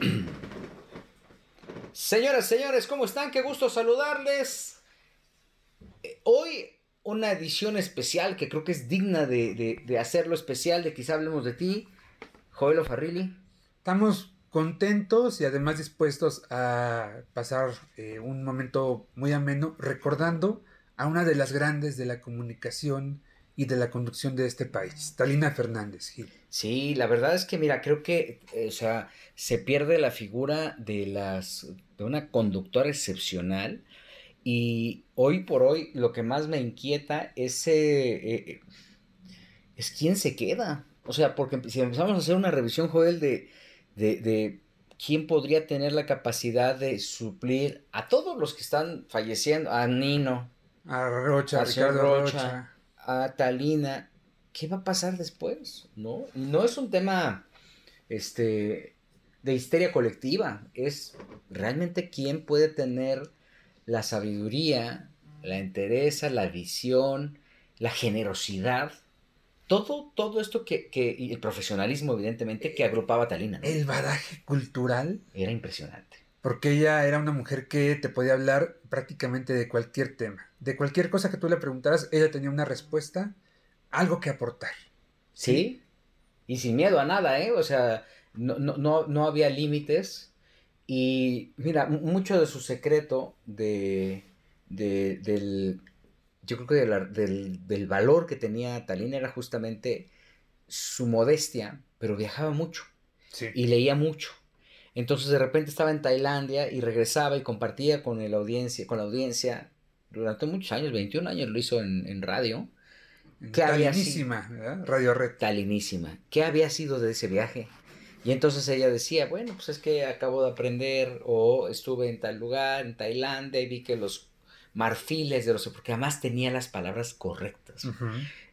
Señoras, señores, ¿cómo están? Qué gusto saludarles. Eh, Hoy una edición especial que creo que es digna de, de- hacerlo especial, de quizá hablemos de ti, Joel Farrilli. Estamos contentos y además dispuestos a pasar eh, un momento muy ameno recordando a una de las grandes de la comunicación y de la conducción de este país, Talina Fernández Gil. Sí, la verdad es que mira, creo que, eh, o sea, se pierde la figura de las de una conductora excepcional y hoy por hoy lo que más me inquieta es eh, eh, es quién se queda. O sea, porque si empezamos a hacer una revisión, Joel, de, de, de quién podría tener la capacidad de suplir a todos los que están falleciendo, a Nino, A Rocha, A Ricardo Rocha. Rocha. A Talina, ¿qué va a pasar después? ¿No? Y no es un tema este, de histeria colectiva, es realmente quién puede tener la sabiduría, la entereza, la visión, la generosidad, todo, todo esto que, que- y el profesionalismo, evidentemente, que agrupaba a Talina. ¿no? El badaje cultural, Era impresionante. Porque ella era una mujer que te podía hablar prácticamente de cualquier tema. De cualquier cosa que tú le preguntaras, ella tenía una respuesta, algo que aportar. ¿Sí? Y sin miedo a nada, ¿eh? O sea, no, no, no, no había límites. Y mira, mu- mucho de su secreto de, de- del, yo creo que de la- del, del valor que tenía Talina era justamente su modestia, pero viajaba mucho Sí. y leía mucho. Entonces de repente estaba en Tailandia y regresaba y compartía con el audiencia, con la audiencia durante muchos años, 21 años lo hizo en, en radio. ¿Qué había Talinísima, ¿verdad? Radio Red. Talinísima. ¿Qué había sido de ese viaje? Y entonces ella decía, bueno, pues es que acabo de aprender o estuve en tal lugar, en Tailandia, y vi que los marfiles de los... porque además tenía las palabras correctas.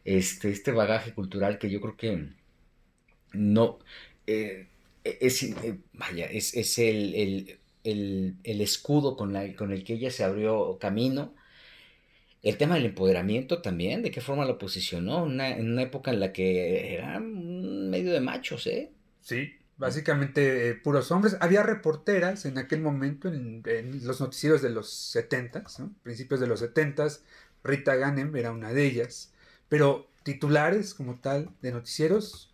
Este, este bagaje cultural que yo creo que no... eh, es, eh, vaya, es, es el, el- el- el escudo con, la- con el que ella se abrió camino. El tema del empoderamiento también, de qué forma lo posicionó, una- en una época en la que era medio de machos, ¿eh? Sí, básicamente eh, puros hombres. Había reporteras en aquel momento en, los noticieros de los 70, ¿no? principios de los 70. Rita Ganem era una de ellas. Pero titulares como tal de noticieros,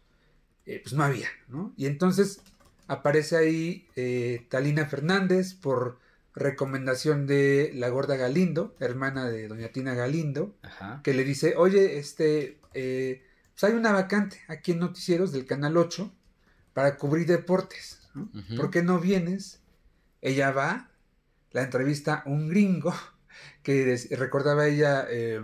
eh, pues no había. ¿no? Y entonces aparece ahí eh, Talina Fernández por recomendación de la gorda Galindo, hermana de doña Tina Galindo Ajá. que le dice, oye, este, eh, pues hay una vacante aquí en Noticieros del Canal 8 para cubrir deportes, ¿no? ¿Por qué no vienes? Ella va, la entrevista a un gringo que recordaba ella, eh,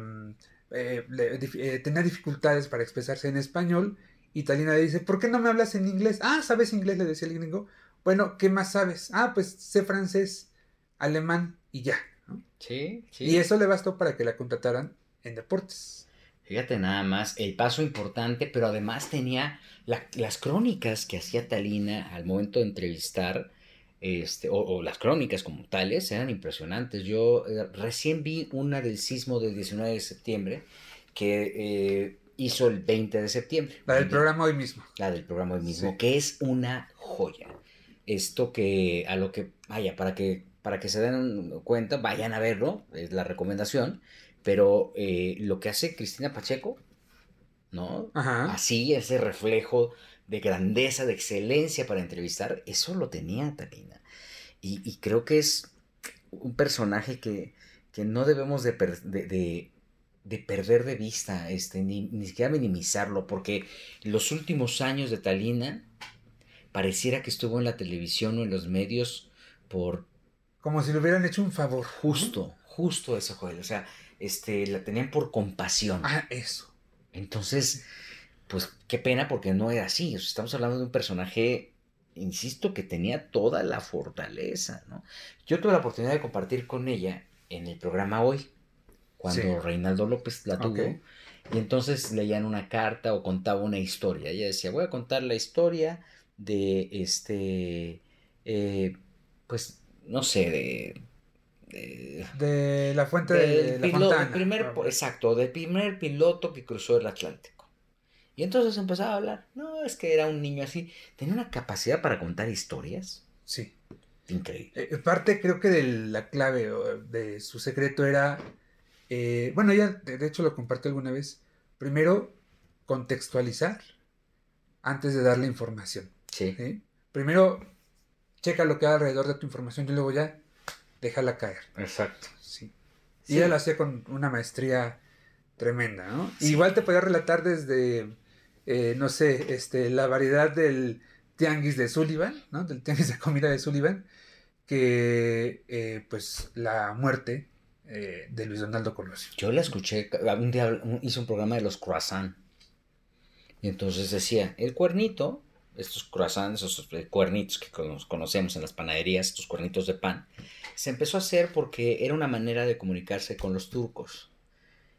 eh, le- eh, tenía dificultades para expresarse en español y Talina le dice, ¿por qué no me hablas en inglés? Ah, ¿sabes inglés? Le decía el gringo. Bueno, ¿qué más sabes? Ah, pues sé francés, alemán y ya. ¿no? Sí, sí. Y eso le bastó para que la contrataran en deportes. Fíjate nada más, el paso importante, pero además tenía la- las crónicas que hacía Talina al momento de entrevistar, este, o, o las crónicas como tales, eran impresionantes. Yo eh, recién vi una del sismo del 19 de septiembre que eh, hizo el 20 de septiembre. La del programa hoy mismo. la del programa hoy mismo, Sí. que es una joya. Esto que a lo que vaya, para que para que se den cuenta, vayan a verlo, es la recomendación, pero eh, lo que hace Cristina Pacheco, ¿no? Ajá. Así, ese reflejo de grandeza, de excelencia para entrevistar, eso lo tenía Talina. Y, y creo que es un personaje que, que no debemos de, de- de- de perder de vista, este, ni, ni siquiera minimizarlo, porque los últimos años de Talina pareciera que estuvo en la televisión o en los medios por Como si le hubieran hecho un favor. justo, justo eso, Joel. O sea, este, la tenían por compasión. Ah, eso. Entonces, pues qué pena porque no era así. O sea, estamos hablando de un personaje, insisto, que tenía toda la fortaleza, ¿no? Yo tuve la oportunidad de compartir con ella en el programa hoy, cuando Sí. Reinaldo López la tuvo. Y entonces leían una carta o contaba una historia. Ella decía, voy a contar la historia de este, eh, pues, no sé, de... de De la fuente de, del la pilo- fontana. del primer, exacto, del primer piloto que cruzó el Atlántico. Y entonces empezaba a hablar, no, es que era un niño así, tenía una capacidad para contar historias Sí. Increíble. Eh, parte creo que de la clave de su secreto era, eh, bueno, ella de hecho lo compartió alguna vez, primero contextualizar antes de darle información. Sí. Primero checa lo que hay alrededor de tu información y luego ya déjala caer. Exacto. Sí. Y ella lo hacía con una maestría tremenda, ¿no? Igual te podía relatar desde, eh, no sé, este, la variedad del tianguis de Sullivan, ¿no? Del tianguis de comida de Sullivan, que eh, pues la muerte eh, de Luis Donaldo Colosio. Yo la escuché, un día hizo un programa de los croissants. Y entonces decía, el cuernito, estos croissants, esos cuernitos que conocemos en las panaderías, estos cuernitos de pan, se empezó a hacer porque era una manera de comunicarse con los turcos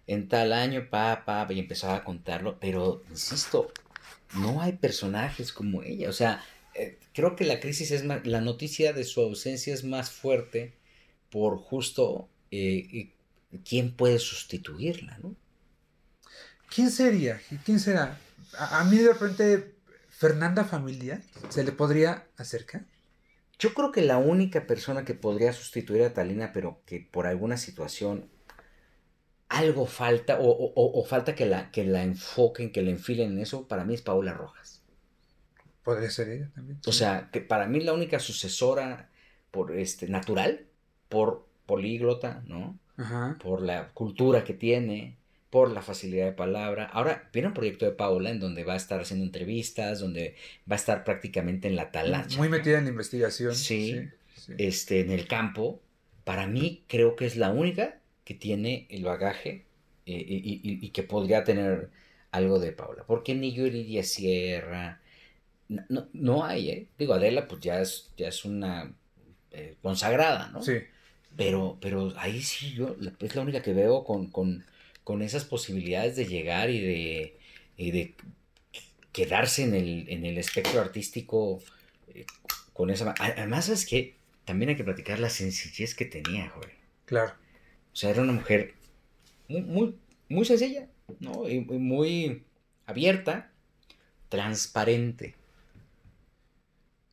en tal año, pa, pa, y empezaba a contarlo, pero insisto, no hay personajes como ella, o sea, eh, creo que la crisis es más, la noticia de su ausencia es más fuerte por justo eh, quién puede sustituirla, ¿no? ¿Quién sería? ¿Quién será? A, mí de repente, Fernanda Familia, ¿se le podría acercar? Yo creo que la única persona que podría sustituir a Talina, pero que por alguna situación algo falta o, falta que la, que la enfoquen, que la enfilen en eso, para mí es Paula Rojas. Podría ser ella también. O sea, que para mí la única sucesora por este natural, por políglota, ¿no? Ajá. Por la cultura que tiene, por la facilidad de palabra. Ahora viene un proyecto de Paula en donde va a estar haciendo entrevistas, donde va a estar prácticamente en la talacha. Muy metida en la investigación. Sí, Este, en el campo. Para mí creo que es la única que tiene el bagaje eh, y, que podría tener algo de Paula. Porque ni Yuridia Sierra, no, no, hay, ¿eh? Digo, Adela pues ya es, ya es una eh, consagrada, ¿no? Sí. Pero, pero ahí sí, yo es la única que veo con, con, con esas posibilidades de llegar y de, de quedarse en el, en el espectro artístico eh, con esa... Además es que también hay que platicar la sencillez que tenía, joven. Claro. O sea, era una mujer muy, muy, sencilla, ¿no? Y muy abierta, transparente.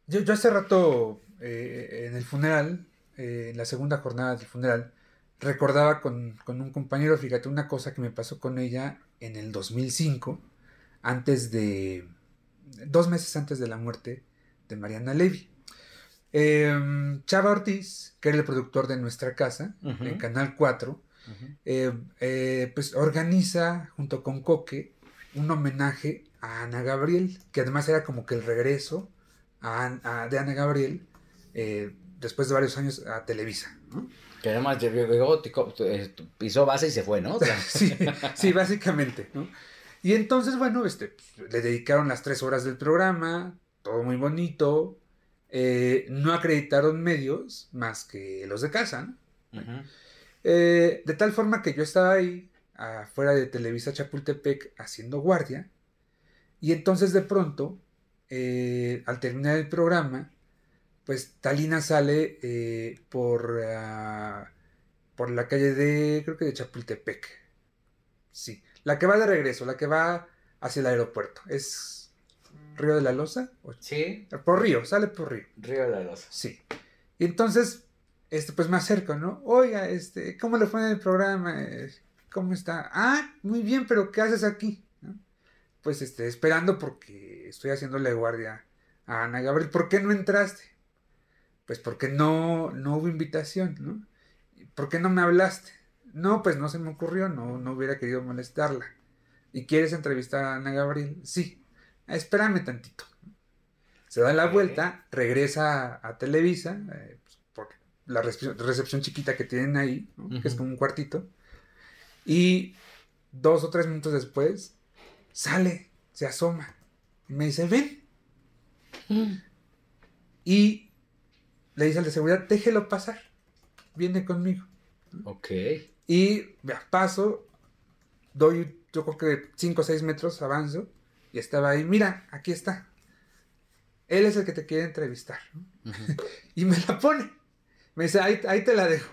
Yo, yo hace rato eh, en el funeral, eh, en la segunda jornada del funeral, recordaba con, un compañero, fíjate, una cosa que me pasó con ella en el 2005, antes de, dos meses antes de la muerte de Mariana Levy. Em, Chava Ortiz, que era el productor de nuestra casa, en Canal 4, eh, eh, pues organiza junto con Coque un homenaje a Ana Gabriel, que además era como que el regreso de Ana Gabriel eh, después de varios años a Televisa. Que además llegó, pisó base y se fue, ¿no? sí, sí, básicamente. Y entonces, bueno, este, le dedicaron las tres horas del programa, todo muy bonito, eh, no acreditaron medios más que los de casa, eh, de tal forma que yo estaba ahí, afuera de Televisa Chapultepec, haciendo guardia, y entonces de pronto, eh, al terminar el programa, pues Talina sale por, ah, por la calle de, creo que de Chapultepec. Sí, la que va de regreso, la que va hacia el aeropuerto. Es Río de la Loza. Sí. Por Río, sale por Río. Río de la Loza. Sí. Y entonces, este, pues me acerco, ¿no? Oiga, este, ¿cómo le fue en el programa? ¿Cómo está? Ah, muy bien, pero ¿qué haces aquí? Pues este, esperando porque estoy haciéndole guardia a Ana Gabriel. ¿Por qué no entraste? Pues porque no, no hubo invitación, ¿no? ¿Por qué no me hablaste? No, pues no se me ocurrió, no, no hubiera querido molestarla. ¿Y quieres entrevistar a Ana Gabriel? Sí espérame tantito. Se da la vuelta, regresa a, Televisa, eh, pues, por la recepción chiquita que tienen ahí, que es como un cuartito, y dos o tres minutos después, sale, se asoma, y me dice, ven. Y le dice al de seguridad, déjelo pasar, viene conmigo. Ok. Y paso, doy yo creo que 5 o 6 metros, avanzo, y estaba ahí, mira, aquí está. Él es el que te quiere entrevistar. y me la pone. Me dice, ahí, te la dejo.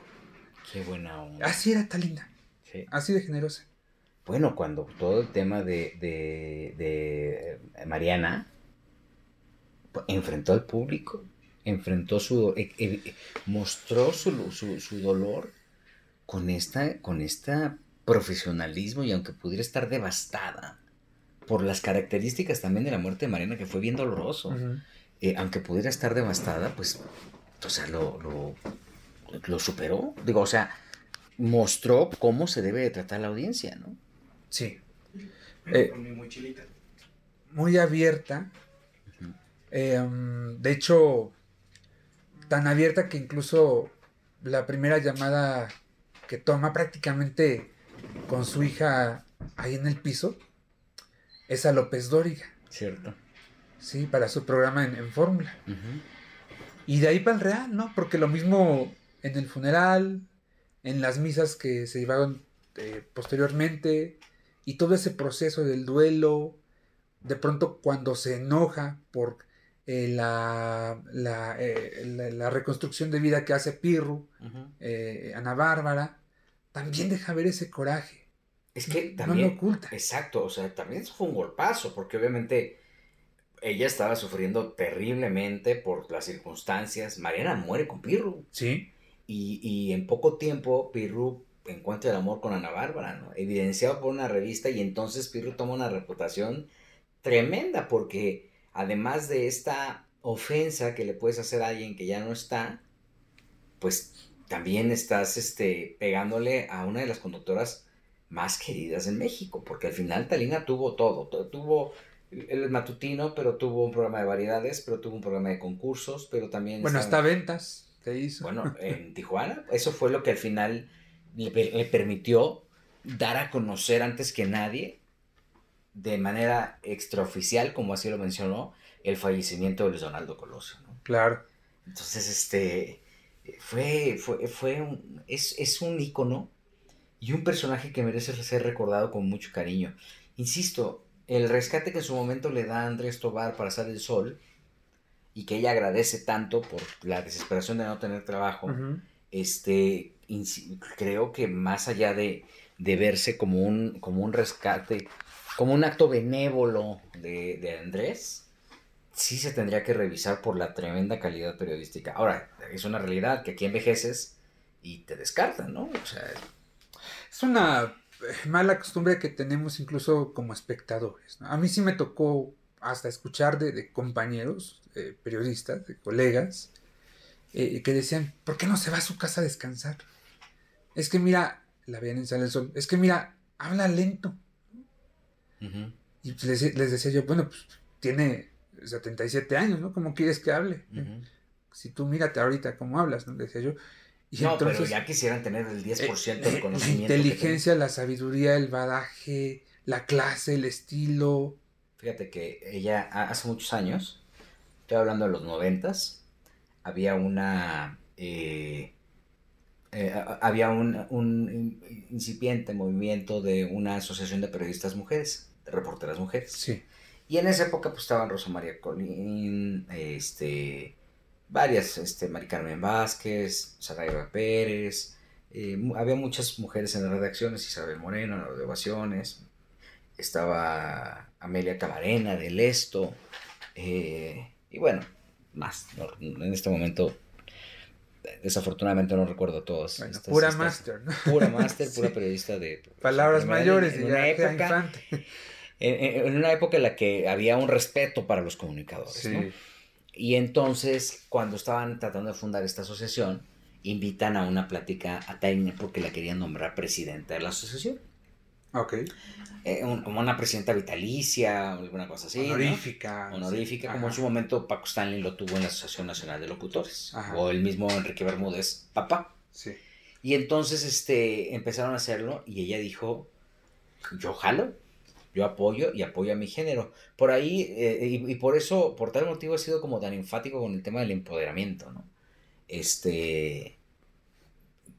Qué buena onda. Así era Talina. Sí. Así de generosa. Bueno, cuando todo el tema de, de, de Mariana enfrentó al público enfrentó su, eh, eh, mostró su, su, su, dolor con esta, con esta profesionalismo y aunque pudiera estar devastada por las características también de la muerte de Mariana, que fue bien doloroso, eh, aunque pudiera estar devastada, pues, o sea, lo, lo, lo, superó. Digo, o sea, mostró cómo se debe de tratar la audiencia, ¿no? Sí. Eh, muy chilita. Muy abierta. Eh, um, de hecho, tan abierta que incluso la primera llamada que toma prácticamente con su hija ahí en el piso es a López Dóriga. Cierto. Sí, para su programa en, Fórmula. Y de ahí para el Real, ¿no? Porque lo mismo en el funeral, en las misas que se llevaron eh, posteriormente, y todo ese proceso del duelo, de pronto cuando se enoja por eh, la, eh, la, la, reconstrucción de vida que hace Pirru, Ana Bárbara, también deja ver ese coraje. Es que también. No lo oculta. Exacto, o sea, también fue un golpazo, porque obviamente ella estaba sufriendo terriblemente por las circunstancias. Mariana muere con Pirru. Sí. Y, y en poco tiempo Pirru encuentra el amor con Ana Bárbara, ¿no? Evidenciado por una revista y entonces Pirru toma una reputación tremenda porque además de esta ofensa que le puedes hacer a alguien que ya no está, pues también estás este, pegándole a una de las conductoras más queridas en México, porque al final Talina tuvo todo, tuvo el matutino, pero tuvo un programa de variedades, pero tuvo un programa de concursos, pero también... Bueno, hasta ventas te hizo. Bueno, en Tijuana, eso fue lo que al final le, le, permitió dar a conocer antes que nadie, de manera extraoficial, como así lo mencionó, el fallecimiento de Luis Donaldo Colosio. ¿no? Claro. Entonces, este, fue, fue, fue un, es, es un ícono y un personaje que merece ser recordado con mucho cariño. Insisto, el rescate que en su momento le da Andrés Tobar para hacer el sol y que ella agradece tanto por la desesperación de no tener trabajo, este, creo que más allá de, de, verse como un, como un rescate, como un acto benévolo de, Andrés, sí se tendría que revisar por la tremenda calidad periodística. Ahora, es una realidad que aquí envejeces y te descartan, ¿no? O sea, es una eh, mala costumbre que tenemos incluso como espectadores. A mí sí me tocó hasta escuchar de, compañeros, eh, periodistas, de colegas, eh, que decían, ¿por qué no se va a su casa a descansar? Es que mira, la veían en del Sol, es que mira, habla lento. Y pues les, decía yo, bueno, pues tiene 77 años, ¿no? ¿Cómo quieres que hable? Si tú mírate ahorita cómo hablas, ¿no? decía yo no, pero ya quisieran tener el 10% del conocimiento. La inteligencia, la sabiduría, el badaje, la clase, el estilo. Fíjate que ella hace muchos años, estoy hablando de los noventas, había una... Eh, eh, había un, un, incipiente movimiento de una asociación de periodistas mujeres, reporteras mujeres. Sí. Y en esa época pues estaban Rosa María Colín, este, varias, este, Mari Carmen Vázquez, Saraiva Pérez, eh, había muchas mujeres en las redacciones, Isabel Moreno en las ovaciones, estaba Amelia Camarena de Lesto, eh, y bueno, más, en este momento desafortunadamente no recuerdo todos. pura máster, ¿no? Pura máster, pura periodista de... Palabras mayores, en, una época, en, en, una época en la que había un respeto para los comunicadores, sí. ¿no? Y entonces, cuando estaban tratando de fundar esta asociación, invitan a una plática a Taina porque la querían nombrar presidenta de la asociación. Ok. Eh, como una presidenta vitalicia, alguna cosa así. Honorífica. Honorífica, como en su momento Paco Stanley lo tuvo en la Asociación Nacional de Locutores. O el mismo Enrique Bermúdez, papá. Sí. Y entonces este, empezaron a hacerlo y ella dijo, yo jalo, yo apoyo y apoyo a mi género. Por ahí, eh, y, por eso, por tal motivo he sido como tan enfático con el tema del empoderamiento, ¿no? Este,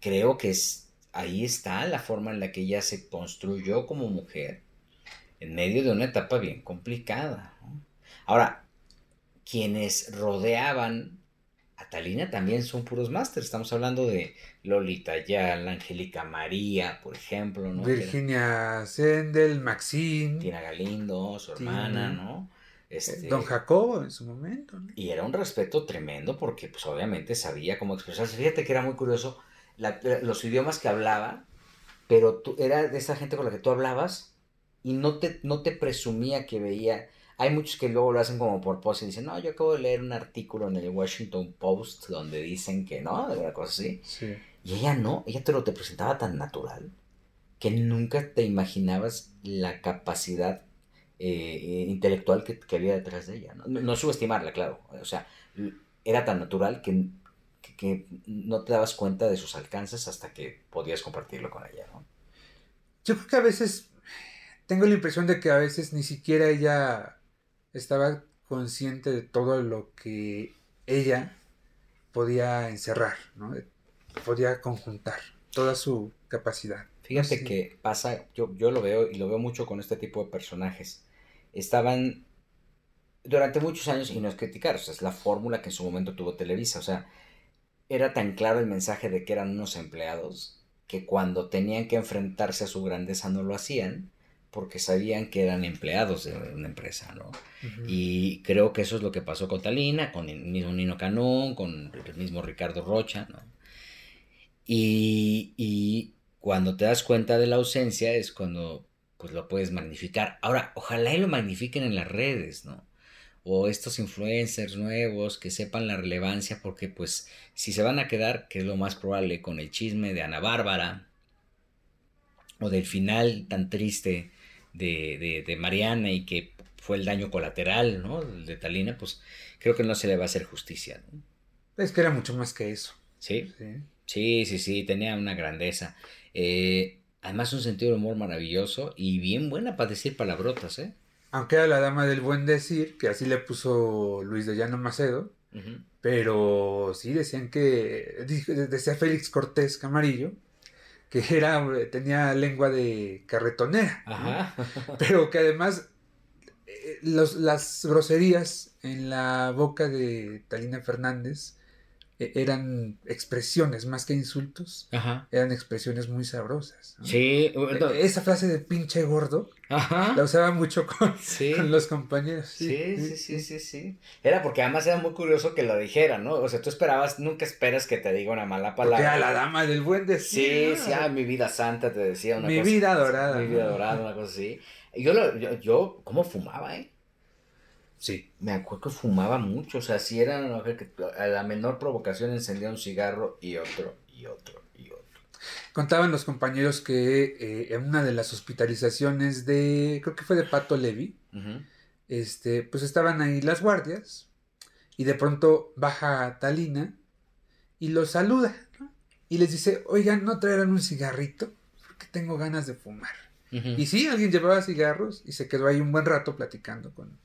creo que es, ahí está la forma en la que ella se construyó como mujer en medio de una etapa bien complicada. Ahora, quienes rodeaban Catalina también son puros másteres. Estamos hablando de Lolita Yal, Angélica María, por ejemplo, ¿no? Virginia Sendel, Maxine. Tina Galindo, su hermana, ¿no? Este, Don Jacobo en su momento. ¿no? Y era un respeto tremendo porque pues obviamente sabía cómo expresarse. Fíjate que era muy curioso la- la- los idiomas que hablaba, pero tú, era de esa gente con la que tú hablabas y no te, no te presumía que veía. Hay muchos que luego lo hacen como por pose y dicen, no, yo acabo de leer un artículo en el Washington Post donde dicen que no, de una cosa así. Sí. Y ella no, ella te lo te presentaba tan natural que nunca te imaginabas la capacidad eh, intelectual que, que había detrás de ella. ¿no? No, no subestimarla, claro. O sea, era tan natural que, que- que no te dabas cuenta de sus alcances hasta que podías compartirlo con ella, ¿no? Yo creo que a veces tengo la impresión de que a veces ni siquiera ella estaba consciente de todo lo que ella podía encerrar, ¿no? Podía conjuntar toda su capacidad. Fíjate que pasa, yo, yo lo veo y lo veo mucho con este tipo de personajes. Estaban durante muchos años, y no es criticar, o sea, es la fórmula que en su momento tuvo Televisa, o sea, era tan claro el mensaje de que eran unos empleados que cuando tenían que enfrentarse a su grandeza no lo hacían porque sabían que eran empleados de una empresa, ¿no? Y creo que eso es lo que pasó con Talina, con el mismo Nino Canón, con el mismo Ricardo Rocha, ¿no? Y, y cuando te das cuenta de la ausencia es cuando pues lo puedes magnificar. Ahora, ojalá y lo magnifiquen en las redes, ¿no? O estos influencers nuevos que sepan la relevancia, porque pues si se van a quedar, que es lo más probable, con el chisme de Ana Bárbara, o del final tan triste de, de, de Mariana y que fue el daño colateral, ¿no? De Talina, pues creo que no se le va a hacer justicia, ¿no? Es que era mucho más que eso. ¿Sí? ¿sí? Sí, sí, sí, tenía una grandeza. Eh, además un sentido de humor maravilloso y bien buena para decir palabrotas, ¿eh? Aunque era la dama del buen decir, que así le puso Luis de Llano Macedo, pero sí decían que, decía Félix Cortés Camarillo, que era, tenía lengua de carretonera, pero que además eh, los- las groserías en la boca de Talina Fernández eran expresiones más que insultos, Ajá. eran expresiones muy sabrosas. ¿no? Sí, bueno, Esa frase de pinche gordo la usaba mucho con, Sí. con los compañeros. Sí, sí, sí, sí, sí. Era porque además era muy curioso que lo dijera, ¿no? O sea, tú esperabas, nunca esperas que te diga una mala Porque era palabra. la dama del buen Sí, decir. sí, ah, mi vida santa te decía una Mi cosa. vida dorada, Mi vida dorada, una cosa así. Yo, lo, yo, yo, ¿cómo fumaba, eh? Sí. Me acuerdo que fumaba mucho, o sea, si era una mujer que a la menor provocación encendía un cigarro y otro, y otro, y otro. Contaban los compañeros que eh, en una de las hospitalizaciones de, creo que fue de Pato Levi, este, pues estaban ahí las guardias y de pronto baja Talina y los saluda ¿no? y les dice, oigan, ¿no traerán un cigarrito? Porque tengo ganas de fumar. Y sí, alguien llevaba cigarros y se quedó ahí un buen rato platicando con,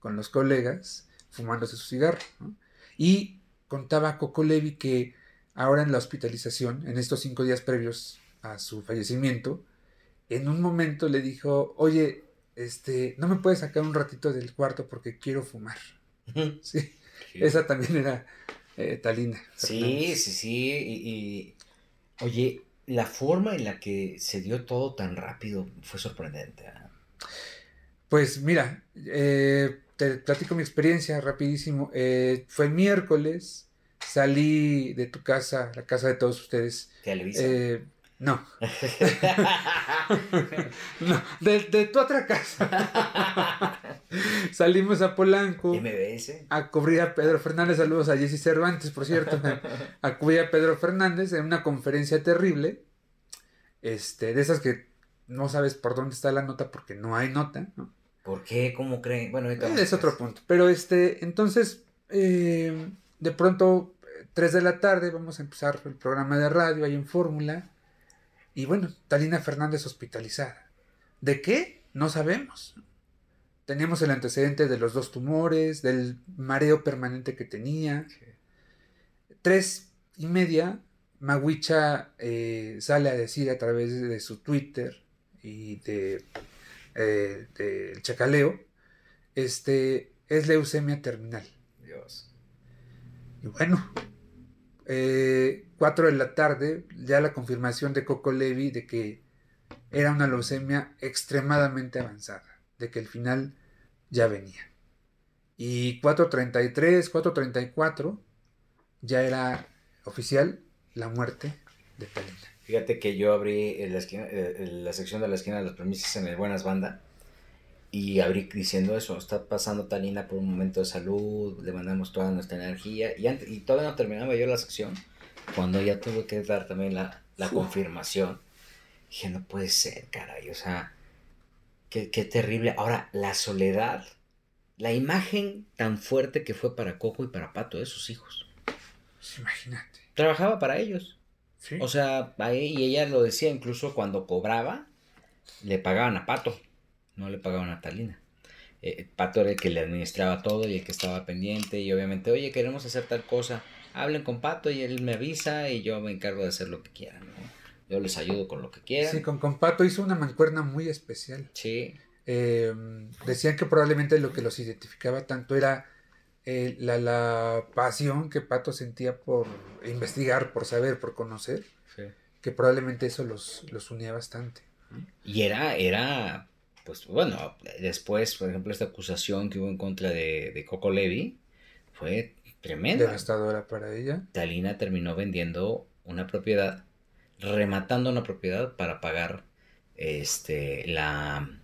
con los colegas, fumándose su cigarro. ¿no? Y contaba Coco Levi que ahora en la hospitalización, en estos cinco días previos a su fallecimiento, en un momento le dijo, oye, este, no me puedes sacar un ratito del cuarto porque quiero fumar. Sí, Sí. esa también era eh, Talina. Sí, sí, sí. Y, y- oye, la forma en la que se dio todo tan rápido fue sorprendente. ¿ah? Pues mira, eh, te platico mi experiencia rapidísimo. Eh, fue miércoles, salí de tu casa, la casa de todos ustedes. Televisa. Eh, no, no, de, de tu otra casa. Salimos a Polanco MBS. a cubrir a Pedro Fernández. Saludos a Jesse Cervantes, por cierto. A cubrir a Pedro Fernández en una conferencia terrible. Este, de esas que no sabes por dónde está la nota porque no hay nota, ¿no? ¿Por qué? ¿Cómo creen? Bueno, ahorita vamos Es otro punto. Pero este, entonces, eh, de pronto, 3 de la tarde, vamos a empezar el programa de radio ahí en Fórmula. Y bueno, Talina Fernández hospitalizada. ¿De qué? No sabemos. Teníamos el antecedente de los dos tumores, del mareo permanente que tenía. Tres y media, Maguicha eh, sale a decir a través de su Twitter y de eh, del chacaleo, este, es leucemia terminal. Dios. Y bueno, eh, 4 de la tarde, ya la confirmación de Coco Levi de que era una leucemia extremadamente avanzada, de que el final ya venía. Y 433, 434 ya era oficial la muerte de Talina. Fíjate que yo abrí la, esquina, la sección de la esquina de las premisas en el Buenas Banda y abrí diciendo eso, está pasando Talina por un momento de salud, le mandamos toda nuestra energía y, antes, y todavía no terminaba yo la sección cuando ya tuve que dar también la, la confirmación. Dije, no puede ser, caray, o sea, qué, qué terrible. Ahora, la soledad, la imagen tan fuerte que fue para Coco y para Pato de sus hijos. Pues imagínate. Trabajaba para ellos. O sea, y ella lo decía incluso cuando cobraba, le pagaban a Pato, no le pagaban a Talina. Eh, Pato era el que le administraba todo y el que estaba pendiente y obviamente, oye, queremos hacer tal cosa, hablen con Pato y él me avisa y yo me encargo de hacer lo que quieran. Yo les ayudo con lo que quieran. Sí, con, con Pato hizo una mancuerna muy especial. Sí. Eh, decían que probablemente lo que los identificaba tanto era eh, la, la, pasión que Pato sentía por investigar, por saber, por conocer, que probablemente eso los, los unía bastante. Y era, era, pues bueno, después, por ejemplo, esta acusación que hubo en contra de, de Coco Levi fue tremenda. Devastadora para ella. Talina terminó vendiendo una propiedad, rematando una propiedad para pagar este la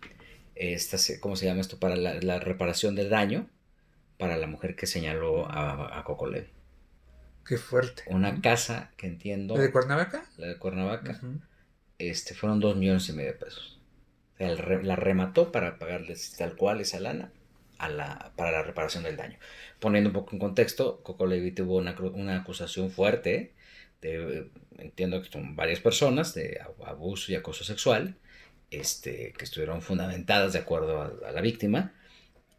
esta, ¿cómo se llama esto? Para la, la reparación del daño para la mujer que señaló a, a Coco Levi. Qué fuerte. Una casa que entiendo. ¿La de Cuernavaca? La de Cuernavaca. este, fueron dos millones y medio de pesos. O sea, la remató para pagarles tal cual esa lana a la, para la reparación del daño. Poniendo un poco en contexto, Coco Levi tuvo una, una acusación fuerte, de, entiendo que son varias personas, de abuso y acoso sexual, este, que estuvieron fundamentadas de acuerdo a, a la víctima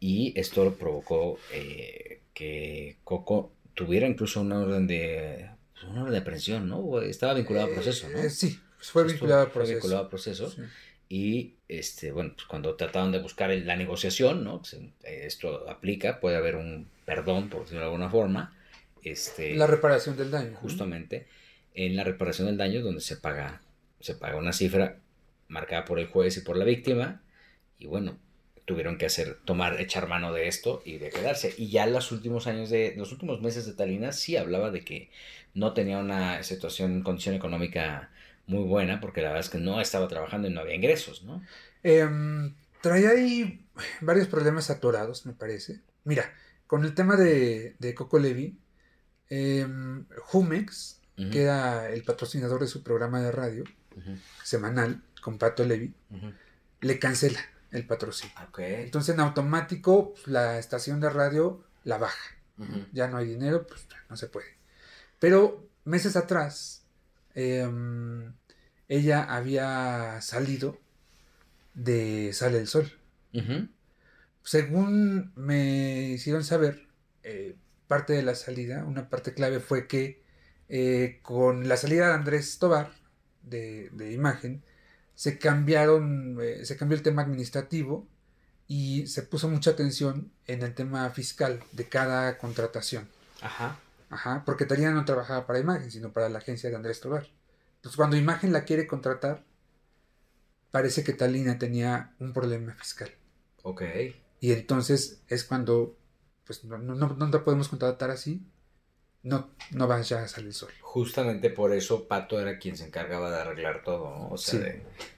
y esto provocó eh, que Coco tuviera incluso una orden de pues, una orden de aprehensión, ¿no? Estaba vinculado al proceso, ¿no? Eh, sí, fue vinculado al proceso. vinculado al proceso. Y este, bueno, pues cuando trataron de buscar la negociación, ¿no? Pues, esto aplica, puede haber un perdón, por decirlo de alguna forma. Este, la reparación del daño. Justamente, en la reparación del daño, donde se paga, se paga una cifra marcada por el juez y por la víctima. Y bueno, tuvieron que hacer, tomar, echar mano de esto y de quedarse. Y ya en los últimos años de, los últimos meses de Talina sí hablaba de que no tenía una situación, condición económica muy buena, porque la verdad es que no estaba trabajando y no había ingresos, ¿no? Eh, traía ahí varios problemas atorados, me parece. Mira, con el tema de, de Coco Levi, em, Jumex, que era el patrocinador de su programa de radio semanal con Pato Levi, le cancela el patrocinio. Entonces en automático pues, la estación de radio la baja. Ya no hay dinero, pues no se puede. Pero meses atrás em, ella había salido de Sale el Sol. Según me hicieron saber, eh, parte de la salida, una parte clave fue que eh, con la salida de Andrés Tobar de, de imagen, se cambiaron, eh, se cambió el tema administrativo y se puso mucha atención en el tema fiscal de cada contratación. Ajá. Ajá, porque Talina no trabajaba para Imagen, sino para la agencia de Andrés Tobar. Entonces, cuando Imagen la quiere contratar, parece que Talina tenía un problema fiscal. Ok. Y entonces es cuando, pues, no, no, no te podemos contratar así, no, no vaya a salir sol. Justamente por eso Pato era quien se encargaba de arreglar todo, ¿no? O sea,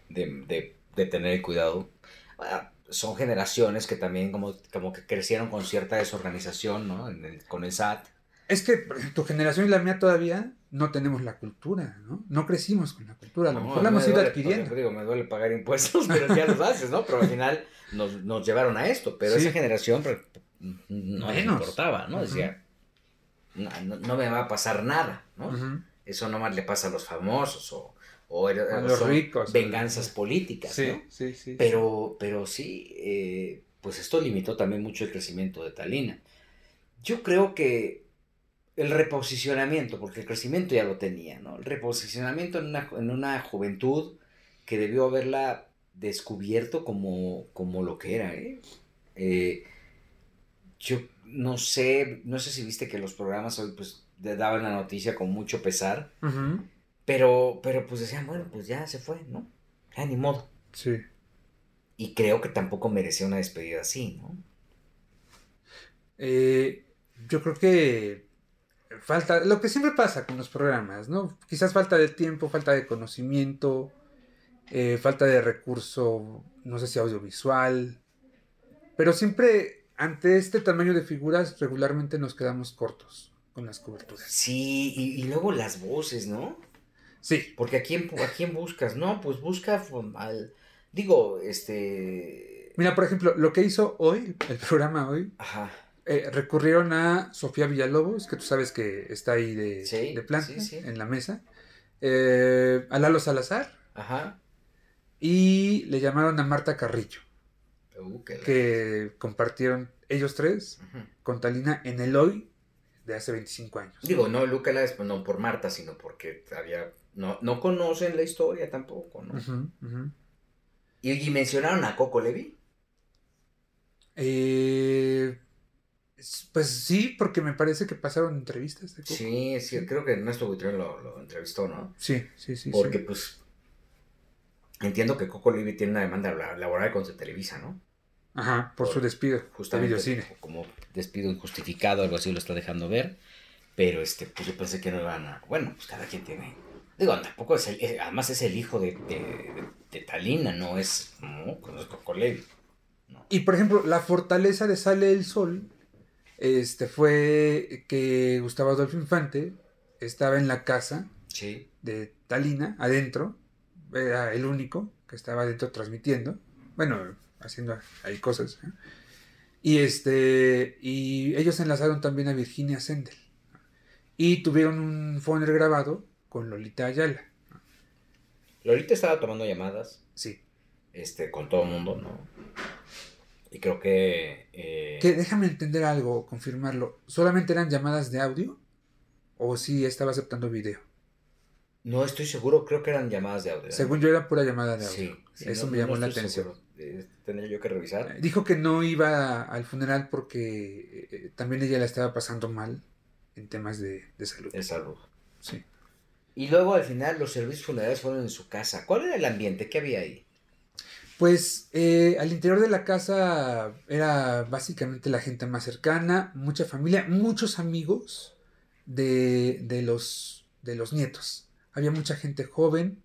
de, tener el cuidado. Ah, son generaciones que también como, como que crecieron con cierta desorganización, ¿no? con el SAT. Es que tu generación y la mía todavía no tenemos la cultura, ¿no? No crecimos con la cultura, a lo mejor la hemos ido adquiriendo. Digo, me duele pagar impuestos, pero ya los haces, ¿no? Pero al final nos, llevaron a esto, pero esa generación pues, no les importaba, ¿no? Decía, no, me va a pasar nada, ¿no? Eso nomás le pasa a los famosos o, o, a los ricos. Venganzas políticas, ¿no? Sí, sí. Pero, pero sí, eh, pues esto limitó también mucho el crecimiento de Talina. Yo creo que el reposicionamiento, porque el crecimiento ya lo tenía, ¿no? El reposicionamiento en una, en una juventud que debió haberla descubierto como, como lo que era, ¿eh? eh yo no sé, no sé si viste que los programas hoy pues daban la noticia con mucho pesar, pero, pero pues decían, bueno, pues ya se fue, ¿no? Ya ni modo. Sí. Y creo que tampoco merecía una despedida así, ¿no? Eh, yo creo que falta, lo que siempre pasa con los programas, ¿no? Quizás falta de tiempo, falta de conocimiento, eh, falta de recurso, no sé si audiovisual, pero siempre ante este tamaño de figuras regularmente nos quedamos cortos con las coberturas. Sí, y, luego las voces, ¿no? Sí. Porque ¿a quién, ¿a quién buscas? No, pues busca al... Digo, este... Mira, por ejemplo, lo que hizo hoy, el programa hoy, Ajá. Eh, recurrieron a Sofía Villalobos, que tú sabes que está ahí de, planta, en la mesa, eh, a Lalo Salazar, Ajá. y le llamaron a Marta Carrillo, uh, que compartieron ellos tres con Talina en el hoy de hace 25 años. Digo, no, Luca pues, no por Marta, sino porque había, no, no conocen la historia tampoco, ¿no? ¿Y, ¿Y mencionaron a Coco Levi? Eh, pues sí, porque me parece que pasaron entrevistas de Coco. Sí, sí, creo que Ernesto Buitrón lo, entrevistó, ¿no? Sí, sí, sí. Porque pues entiendo que Coco Levi tiene una demanda laboral con Televisa, ¿no? Ajá, por, su despido. Justamente. Como despido injustificado, algo así lo está dejando ver. Pero este, pues yo pensé que no iban a. Bueno, pues cada quien tiene. Digo, tampoco es el. Además es el hijo de, de, Talina, no es. No, es Coco Levi. Y por ejemplo, la fortaleza de Sale el Sol este, fue que Gustavo Adolfo Infante estaba en la casa de Talina, adentro, era el único que estaba adentro transmitiendo, bueno, haciendo ahí cosas. Y este, y ellos enlazaron también a Virginia Sendel. Y tuvieron un phoner grabado con Lolita Ayala. Lolita estaba tomando llamadas. Sí. Este, con todo el mundo, ¿no? Y creo que... Eh, que déjame entender algo, confirmarlo. ¿Solamente eran llamadas de audio? ¿O sí estaba aceptando video? No estoy seguro, creo que eran llamadas de audio. Según yo era pura llamada de audio. Sí, Eso me llamó la atención. Eh, tendría yo que revisar. Eh, dijo que no iba al funeral porque también ella la estaba pasando mal en temas de, de salud. De salud. Sí. Y luego al final los servicios funerarios fueron en su casa. ¿Cuál era el ambiente? ¿Qué había ahí? Pues eh, al interior de la casa era básicamente la gente más cercana, mucha familia, muchos amigos de, de, los, de los nietos. Había mucha gente joven,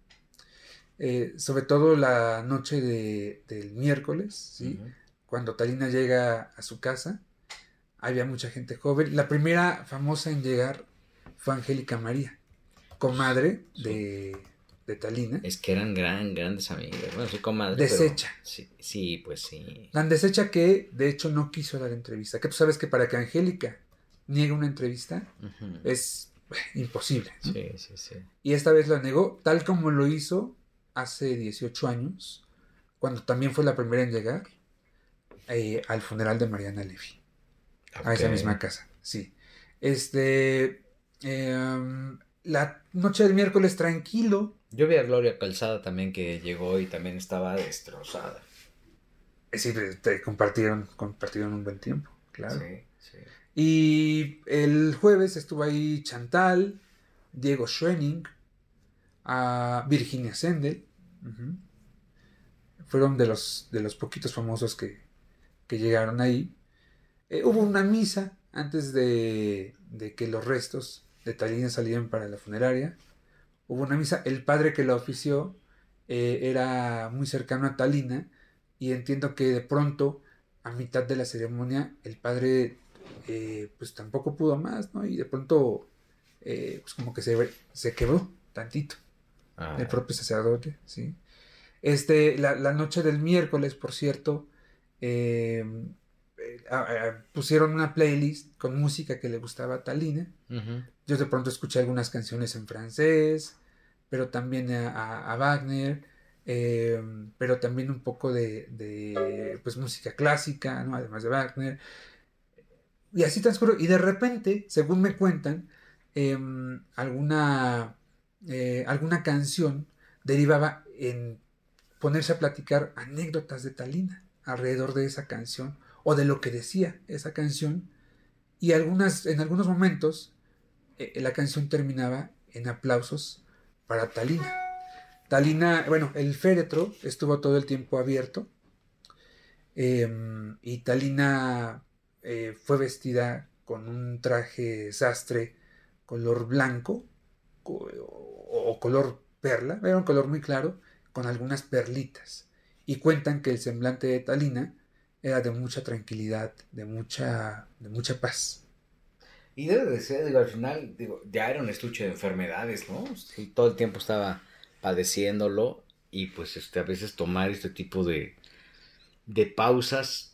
eh, sobre todo la noche de, del miércoles, ¿sí? cuando Talina llega a su casa, había mucha gente joven. La primera famosa en llegar fue Angélica María, comadre de de Talina. Es que eran gran, grandes amigas. Bueno, sí, comadre. Desecha. sí, sí, pues sí. La desecha que, de hecho, no quiso dar entrevista. Que tú sabes que para que Angélica niegue una entrevista es imposible. Sí, sí, sí. Y esta vez la negó, tal como lo hizo hace 18 años, cuando también fue la primera en llegar eh, al funeral de Mariana Levy. A esa misma casa, sí. Este. Em, la noche del miércoles tranquilo, yo vi a Gloria Calzada también que llegó y también estaba destrozada. Sí, te compartieron, compartieron un buen tiempo, claro. Sí, sí. Y el jueves estuvo ahí Chantal, Diego Schwenning, a Virginia Sendel. Fueron de los, de los poquitos famosos que, llegaron ahí. Eh, hubo una misa antes de, de que los restos de Talina salieran para la funeraria hubo una misa, el padre que la ofició eh, era muy cercano a Talina y entiendo que de pronto a mitad de la ceremonia el padre eh, pues tampoco pudo más, ¿no? Y de pronto eh, pues como que se, se quebró tantito ah. el propio sacerdote, ¿sí? Este, la, noche del miércoles, por cierto, pusieron una playlist con música que le gustaba a Talina. Yo de pronto escuché algunas canciones en francés, pero también a, Wagner, em, pero también un poco de, pues, música clásica, ¿no? además de Wagner. Y así transcurrió. Y de repente, según me cuentan, em, alguna, eh, alguna canción derivaba en ponerse a platicar anécdotas de Talina alrededor de esa canción o de lo que decía esa canción. Y algunas, en algunos momentos eh, la canción terminaba en aplausos para Talina. Talina, bueno, el féretro estuvo todo el tiempo abierto em, y Talina eh, fue vestida con un traje sastre color blanco o, color perla, era un color muy claro, con algunas perlitas. Y cuentan que el semblante de Talina era de mucha tranquilidad, de mucha, de mucha paz. Y debe de ser, digo, al final, digo, ya era un estuche de enfermedades, ¿no? Y todo el tiempo estaba padeciéndolo y pues este, a veces tomar este tipo de, de pausas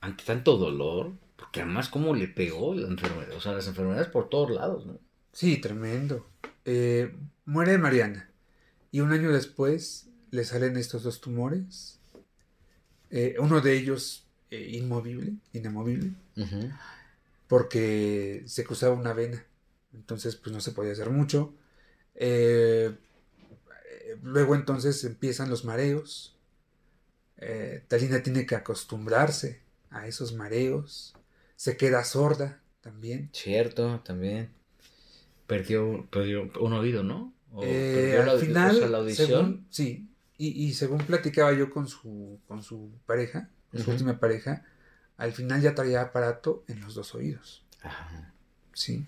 ante tanto dolor, porque además cómo le pegó la enfermedad, o sea, las enfermedades por todos lados, ¿no? Sí, tremendo. Eh, muere Mariana y un año después le salen estos dos tumores, eh, uno de ellos eh, inmovible, inamovible, porque se cruzaba una vena, entonces pues no se podía hacer mucho. luego entonces empiezan los mareos, Talina tiene que acostumbrarse a esos mareos, se queda sorda también. Cierto, también. Perdió, perdió un oído, ¿no? Eh, al final, la audición. sí, y, según platicaba yo con su, con su pareja, su última pareja, al final ya traía aparato en los dos oídos. Ajá. Sí.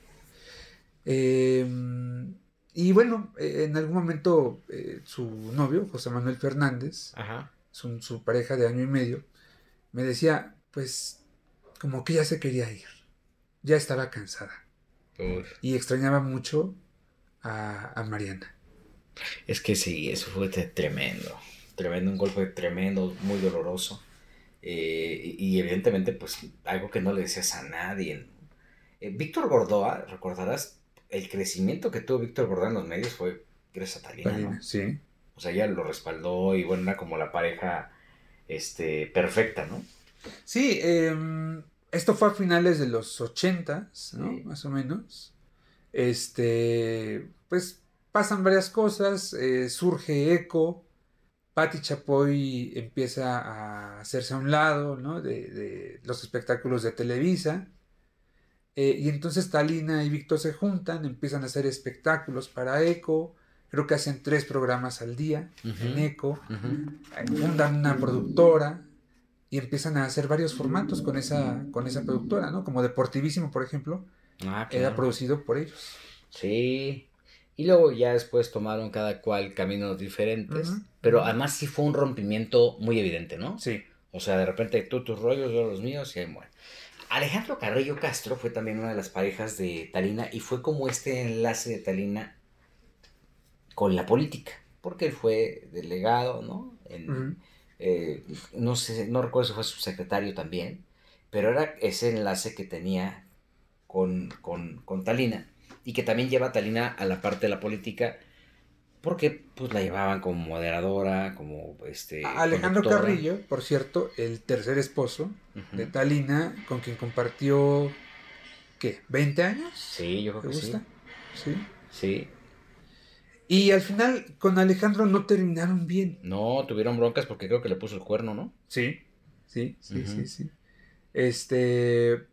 Em, y bueno, en algún momento eh, su novio, José Manuel Fernández, Su, su, pareja de año y medio, me decía, pues como que ya se quería ir, ya estaba cansada. Y extrañaba mucho a, Mariana. Es que sí, eso fue tremendo, tremendo, un golpe tremendo, muy doloroso. Eh, y evidentemente, pues algo que no le decías a nadie. Eh, Víctor Gordoa, recordarás, el crecimiento que tuvo Víctor Gordoa en los medios fue gracias a Talina, ¿no? Sí. O sea, ella lo respaldó y bueno, era como la pareja este, perfecta, ¿no? Sí, em, esto fue a finales de los ochentas, ¿no? Más o menos. Este, pues pasan varias cosas, eh, surge Eco, Patti Chapoy empieza a hacerse a un lado, ¿no? De, los espectáculos de Televisa. Eh, y entonces Talina y Víctor se juntan, empiezan a hacer espectáculos para Eco. Creo que hacen tres programas al día en Eco. Fundan una productora y empiezan a hacer varios formatos con esa, con esa productora, ¿no? Como Deportivísimo, por ejemplo, ah, era producido por ellos. Sí. Y luego ya después tomaron cada cual caminos diferentes, pero además sí fue un rompimiento muy evidente, ¿no? Sí. O sea, de repente tú tus rollos, yo los míos y ahí mueren. Alejandro Carrillo Castro fue también una de las parejas de Talina y fue como este enlace de Talina con la política, porque él fue delegado, ¿no? En, eh, no sé, no recuerdo si fue su secretario también, pero era ese enlace que tenía con, con, Talina y que también lleva a Talina a la parte de la política porque pues la llevaban como moderadora, como este... Alejandro Carrillo, por cierto, el tercer esposo de Talina, con quien compartió, ¿qué? ¿20 años? Sí, yo creo que gusta? sí. Sí. Sí. Y al final con Alejandro no terminaron bien. No, tuvieron broncas porque creo que le puso el cuerno, ¿no? Sí, sí, sí, sí, sí. Este...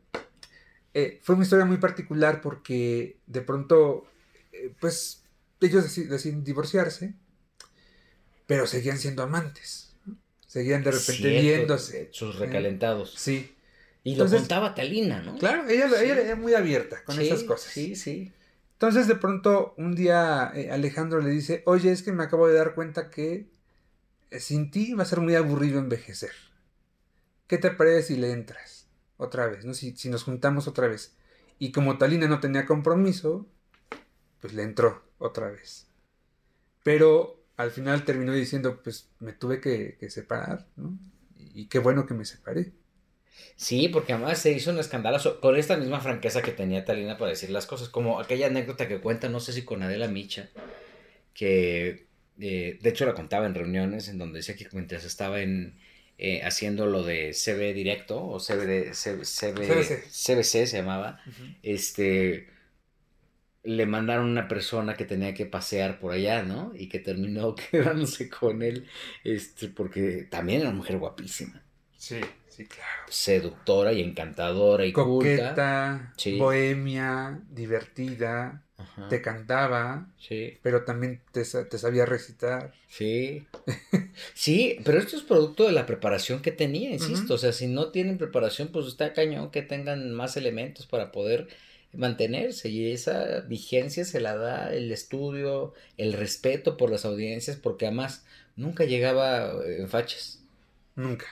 Eh, fue una historia muy particular porque de pronto, eh, pues, ellos deciden divorciarse, pero seguían siendo amantes. Seguían de repente viéndose. Sus recalentados. sí. Y lo contaba Talina, ¿no? Claro, ella, ella era muy abierta con esas cosas. Sí, sí. Entonces de pronto un día eh, Alejandro le dice, oye, es que me acabo de dar cuenta que eh, sin ti va a ser muy aburrido envejecer. ¿Qué te parece si le entras otra vez? ¿no? Si, si nos juntamos otra vez. Y como Talina no tenía compromiso, pues le entró otra vez. Pero al final terminó diciendo, pues me tuve que, que separar, ¿no? Y qué bueno que me separé. Sí, porque además se hizo un escandalazo con esta misma franqueza que tenía Talina para decir las cosas, como aquella anécdota que cuenta, no sé si con Adela Micha, que eh, de hecho la contaba en reuniones en donde decía que mientras estaba en, eh, haciendo lo de CB directo o CBD, CBC. se llamaba, este le mandaron una persona que tenía que pasear por allá, ¿no? Y que terminó quedándose con él, este, porque también era una mujer guapísima. Sí. Sí, claro. Seductora y encantadora y Coqueta, bohemia, divertida. Ajá. te cantaba, Sí. pero también te, sa- te sabía recitar. Sí. Sí, pero esto es producto de la preparación que tenía, insisto. O sea, si no tienen preparación, pues está cañón que tengan más elementos para poder mantenerse. Y esa vigencia se la da el estudio, el respeto por las audiencias, porque además nunca llegaba eh, en fachas. Nunca.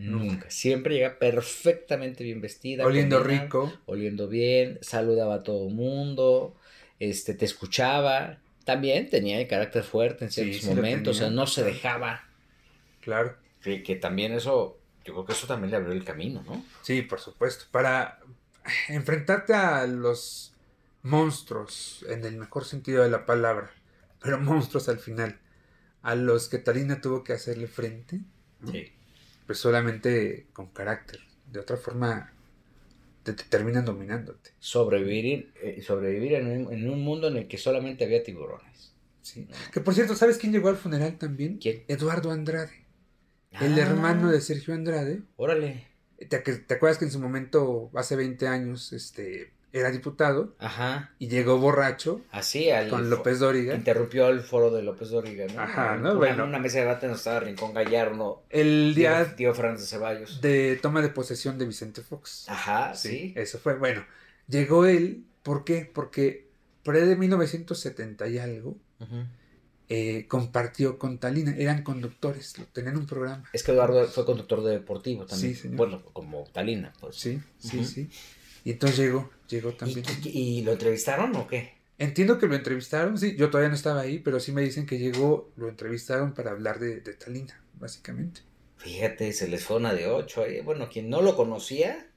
Nunca. Siempre llega perfectamente bien vestida. Oliendo combinada, rico. Oliendo bien, saludaba a todo mundo, este, te escuchaba. También tenía el carácter fuerte en ciertos sí momentos, o sea, no se dejaba. Claro. Que, que también eso, yo creo que eso también le abrió el camino, ¿no? Sí, por supuesto. Para enfrentarte a los monstruos, en el mejor sentido de la palabra, pero monstruos al final, a los que Talina tuvo que hacerle frente. Sí. Pues solamente con carácter. De otra forma, te, te terminan dominándote. Sobrevivir, eh, sobrevivir en un, en un mundo en el que solamente había tiburones. ¿sí? Que por cierto, ¿sabes quién llegó al funeral también? ¿Quién? Eduardo Andrade, el Ah, hermano de Sergio Andrade. Órale. ¿Te, te acuerdas que en su momento, hace 20 años, este, era diputado Ajá. y llegó borracho Así, al con López Dóriga? Interrumpió el foro de López Dóriga, ¿no? Ajá, En ¿no? Una, Bueno. una mesa de debate nos estaba Rincón Gallardo. El Tío, día tío Fernández Ceballos. de toma de posesión de Vicente Fox. Ajá, sí. Eso fue. Bueno, llegó él, ¿por qué? Porque por ahí de 1970 y algo, eh, compartió con Talina, eran conductores, tenían un programa. Es que Eduardo fue conductor de deportivo también. Sí, señor. Bueno, como Talina, pues. Sí, sí, sí. Y entonces llegó, llegó ¿Y, también. y- y lo entrevistaron o qué? Entiendo que lo entrevistaron, sí, yo todavía no estaba ahí, pero sí me dicen que llegó, lo entrevistaron para hablar de, de Talina, básicamente. Fíjate, se les fue una de ocho. ahí. Bueno, quien no lo conocía,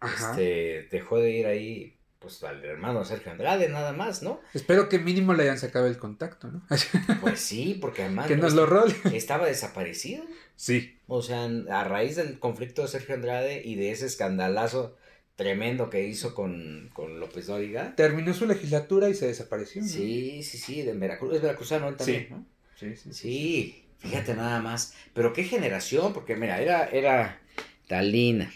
Ajá. este, dejó de ir ahí, pues al hermano Sergio Andrade, nada más, ¿no? Espero que mínimo le hayan sacado el contacto, ¿no? Pues sí, porque además que no nos es- lo role. estaba desaparecido. Sí, O sea, a raíz del conflicto de Sergio Andrade y de ese escandalazo tremendo que hizo con, con López Dóriga. terminó su legislatura y se desapareció. ¿no? Sí, sí, sí, de Veracruz, es veracruzano él también, Sí. ¿no? sí, sí. Sí, fíjate nada más. Pero qué generación, porque mira, era, era Talina,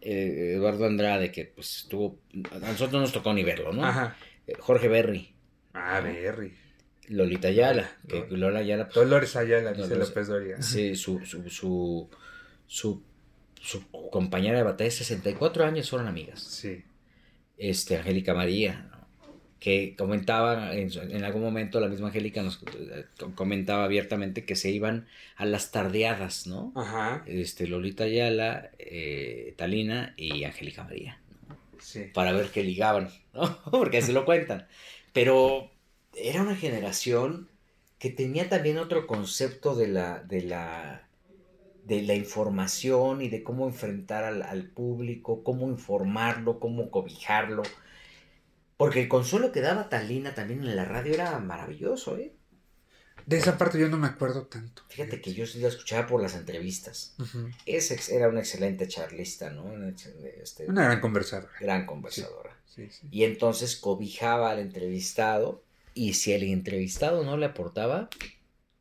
eh, Eduardo Andrade, que pues estuvo, a nosotros no nos tocó ni verlo, ¿no? Ajá. Eh, Jorge Berry, Ah, Berry. Lolita Ayala, que Lol- Lola Ayala, pues, Dolores Ayala, dice Dolores- López Dóriga. sí, su, su, su, su, su compañera de batalla, 64 años fueron amigas. Sí. este, Angélica María, ¿no? Que comentaba en, en algún momento, la misma Angélica nos eh, comentaba abiertamente que se iban a las tardeadas, ¿no? Ajá. Este, Lolita Ayala, eh, Talina y Angélica María, Sí. para ver qué ligaban, ¿no? Porque así lo cuentan. Pero era una generación que tenía también otro concepto de la, de la, de la información y de cómo enfrentar al, al público, cómo informarlo, cómo cobijarlo. Porque el consuelo que daba Talina también en la radio era maravilloso, ¿eh? De esa parte yo no me acuerdo tanto. Fíjate que yo sí la escuchaba por las entrevistas. Ujú. Es ex- era una excelente charlista, ¿no? Este, Una gran conversadora. gran conversadora. Sí, sí. Y entonces cobijaba al entrevistado y si el entrevistado no le aportaba,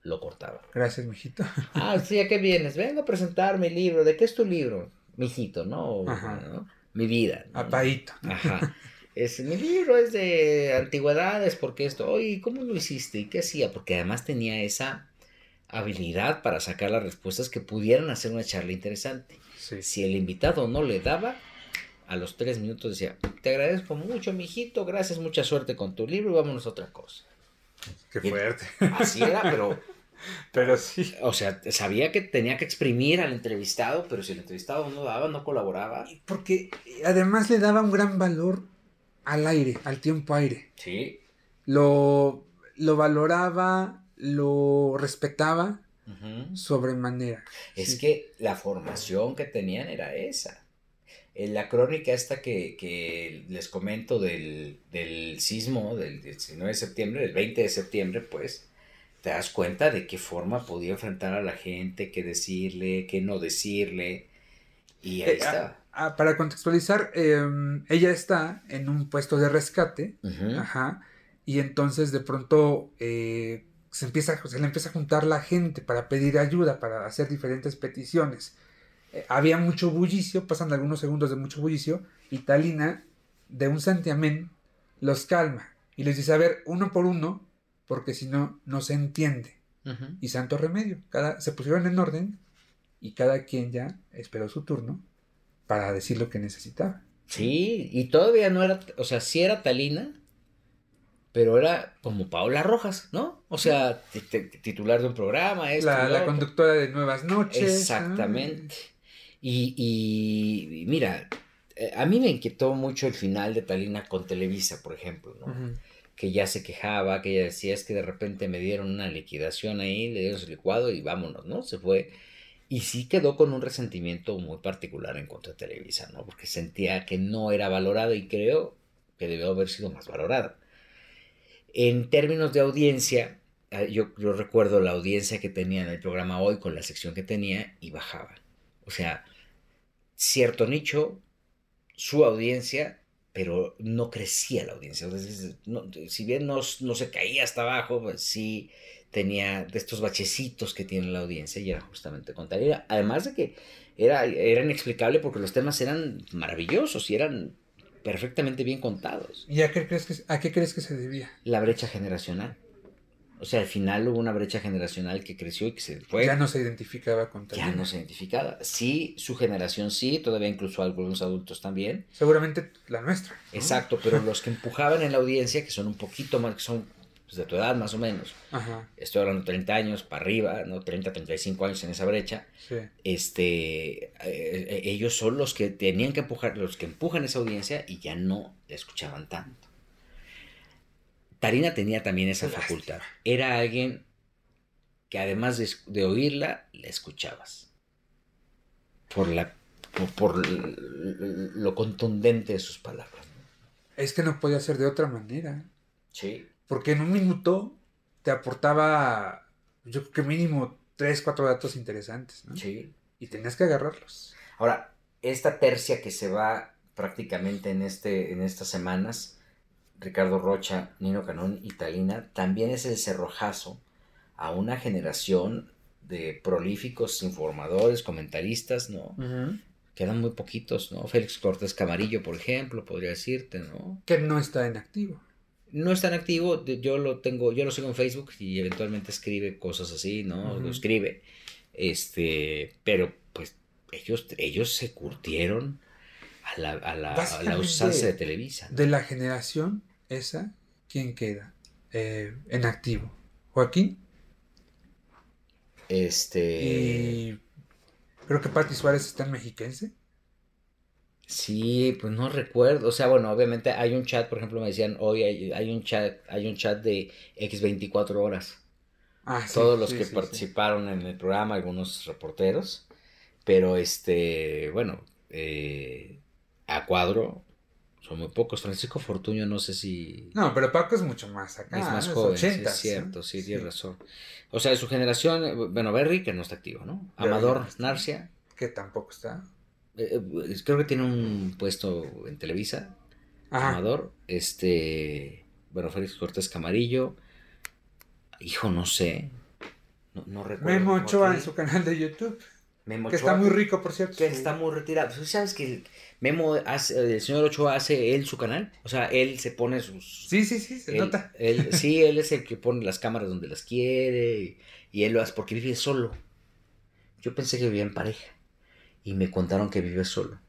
lo cortaba. Gracias, mijito. Ah, sí, ¿a qué vienes? Vengo a presentar mi libro. ¿De qué es tu libro? Mijito, ¿no? Ajá. ¿no? Mi vida. ¿no? Apaíto. Ajá. Es, mi libro es de antigüedades, porque esto, oye, ¿cómo lo hiciste? ¿Y qué hacía? Porque además tenía esa habilidad para sacar las respuestas que pudieran hacer una charla interesante. Sí. Si el invitado no le daba, a los tres minutos decía, te agradezco mucho, mijito, gracias, mucha suerte con tu libro y vámonos a otra cosa. Qué fuerte. Así era, pero, Pero sí. o sea, sabía que tenía que exprimir al entrevistado, pero si el entrevistado no daba, no colaboraba. Porque además le daba un gran valor al aire, al tiempo aire. Sí. Lo, lo valoraba, lo respetaba sobremanera. Es Sí. que la formación que tenían era esa. En la crónica esta que, que les comento del, del sismo del 19 de septiembre, del 20 de septiembre, pues, te das cuenta de qué forma podía enfrentar a la gente, qué decirle, qué no decirle. Y ahí Eh, está. Ah, para contextualizar, eh, ella está en un puesto de rescate, ajá, y entonces de pronto eh, se, empieza, se le empieza a juntar la gente para pedir ayuda, para hacer diferentes peticiones. Eh, había mucho bullicio, pasan algunos segundos de mucho bullicio, y Talina, de un santiamén, los calma y les dice, a ver, uno por uno, porque si no, no se entiende. Y santo remedio, cada, se pusieron en orden y cada quien ya esperó su turno para decir lo que necesitaba. Sí, y todavía no era, o sea, sí era Talina, pero era como Paola Rojas, ¿no? O sea, titular de un programa. Esto, la, la conductora de Nuevas Noches. Exactamente. Y, y, mira, eh, a mí me inquietó mucho el final de Talina con Televisa, por ejemplo, ¿no? Que ya se quejaba, que ella decía, es que de repente me dieron una liquidación ahí, le dieron su licuado y vámonos, ¿no? Se fue. Y sí quedó con un resentimiento muy particular en contra de Televisa, ¿no? Porque sentía que no era valorado y creo que debió haber sido más valorado. En términos de audiencia, ah, yo, yo recuerdo la audiencia que tenía en el programa hoy con la sección que tenía y bajaba. O sea, cierto nicho, su audiencia, pero no crecía la audiencia. si bien no, se caía hasta abajo, pues sí tenía de estos bachecitos que tiene la audiencia y era justamente contraria. Además de que era, era inexplicable porque los temas eran maravillosos y eran perfectamente bien contados. ¿Y a qué crees que, a qué crees que se debía? La brecha generacional. O sea, al final hubo una brecha generacional que creció y que se fue. Ya no se identificaba con Ya no se identificaba. Sí, su generación sí, todavía incluso algunos adultos también. Seguramente la nuestra. Exacto, pero los que empujaban en la audiencia, que son un poquito más, que son pues, de tu edad más o menos. Ajá. Estoy hablando de 30 años para arriba, ¿no? 30, 35 años en esa brecha. Sí. Este, eh, eh, ellos son los que tenían que empujar, los que empujan esa audiencia y ya no la escuchaban tanto. Tarina tenía también esa facultad. Era alguien que además de, oírla, la escuchabas. Por, la, por, lo contundente de sus palabras. Es que no podía ser de otra manera. Sí. Porque en un minuto te aportaba, yo creo que mínimo tres, cuatro datos interesantes. ¿no? Sí. Y tenías que agarrarlos. Ahora, esta tercia que se va prácticamente en, este, en estas semanas Ricardo Rocha, Nino Canón y Talina, también es el cerrojazo a una generación de prolíficos informadores, comentaristas, ¿no? Quedan muy poquitos, ¿no? Félix Cortés Camarillo, por ejemplo, podría decirte, ¿no? Que no está en activo. No está en activo, yo lo tengo, yo lo sigo en Facebook y eventualmente escribe cosas así, ¿no? Lo escribe. Este, pero pues ellos, ellos se curtieron a la, a la, a la usanza de Televisa. De la generación esa, ¿quién queda? Eh, en activo. Joaquín. Este. Y creo que Pati Suárez está en Mexiquense. Sí, pues no recuerdo. O sea, bueno, obviamente hay un chat, por ejemplo, me decían hoy hay, un chat, hay un chat de X24 horas. Ah, Todos los que participaron en el programa, algunos reporteros. Pero este, bueno, eh, a cuadro, son muy pocos. Francisco Fortuño, no sé si. No, pero Paco es mucho más acá. Es más joven, es cierto, sí, tiene razón. O sea, de su generación, bueno, Berry, que no está activo, ¿no? Amador Narcia. Que tampoco está. Eh, creo que tiene un puesto en Televisa. Amador. Este. Bueno, Félix Cortés Camarillo. Hijo, no sé. No, no recuerdo. Memo Ochoa en su canal de YouTube. Memo que está muy rico, por cierto. Que está muy retirado. ¿Sabes que Memo hace, el señor Ochoa hace él su canal, o sea, él se pone sus... Sí, sí, sí, se nota. Él, sí, él es el que pone las cámaras donde las quiere y, él lo hace porque vive solo. Yo pensé que vivía en pareja y me contaron que vive solo,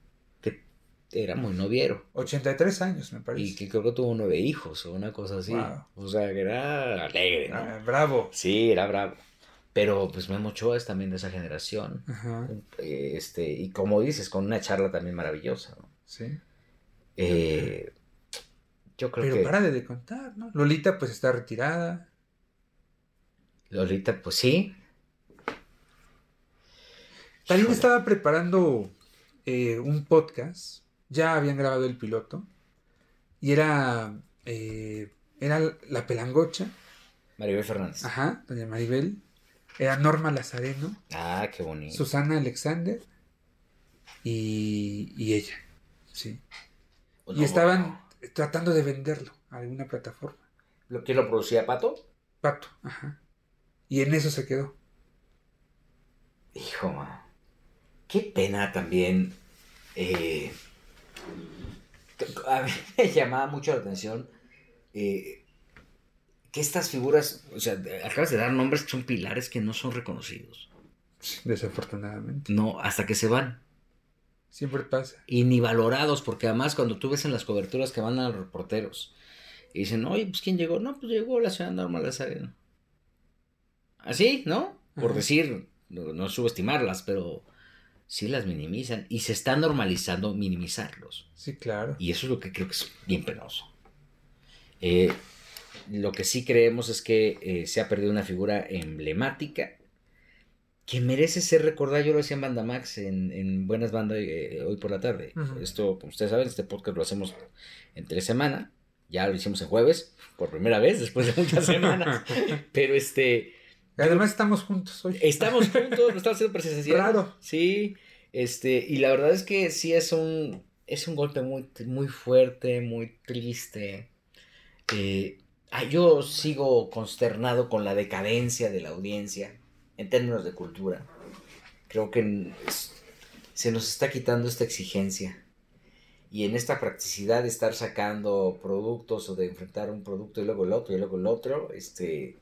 que era muy noviero. 83 años, me parece. Y que creo que tuvo nueve hijos o una cosa así. O sea, que era alegre, ¿no? Ah, bravo. Sí, era bravo. Pero pues Memo Ochoa es también de esa generación. Este, y como dices, con una charla también maravillosa. Sí. Eh, yo creo Pero para de contar, ¿no? Lolita pues está retirada. Lolita, pues sí. También estaba preparando eh, un podcast. Ya habían grabado el piloto. Y era. Eh, era la pelangocha. Maribel Fernández. Ajá, doña Maribel. Era Norma Lazareno. Ah, qué bonito. Susana Alexander y, y ella. Sí. Pues y estaban tratando de venderlo a alguna plataforma. ¿Quién lo producía, Pato? Pato, ajá. Y en eso se quedó. Hijo, man. Qué pena también. Eh, a mí me llamaba mucho la atención eh, que estas figuras, o sea, acabas de dar nombres que son pilares que no son reconocidos. Desafortunadamente. No, hasta que se van. Siempre pasa. Y ni valorados, porque además cuando tú ves en las coberturas que van a los reporteros y dicen, oye, pues ¿quién llegó? No, pues llegó la señora Norma Lazareno. Así, ¿no? Por decir, no, no, subestimarlas, pero sí las minimizan y se está normalizando minimizarlos. Sí, claro. Y eso es lo que creo que es bien penoso. Eh, lo que sí creemos es que eh, se ha perdido una figura emblemática que merece ser recordada. Yo lo decía en Banda Max, en, Buenas Bandas, eh, hoy por la tarde. Esto, como ustedes saben, este podcast lo hacemos entre semana. Ya lo hicimos el jueves, por primera vez, después de muchas semanas. Pero este. Además, estamos juntos hoy. Estamos juntos, lo estamos haciendo presencial. Claro. Sí. Este, y la verdad es que sí es un. Es un golpe muy, muy fuerte, muy triste. Eh, yo sigo consternado con la decadencia de la audiencia en términos de cultura. Creo que se nos está quitando esta exigencia. Y en esta practicidad de estar sacando productos o de enfrentar un producto y luego el otro y luego el otro, este,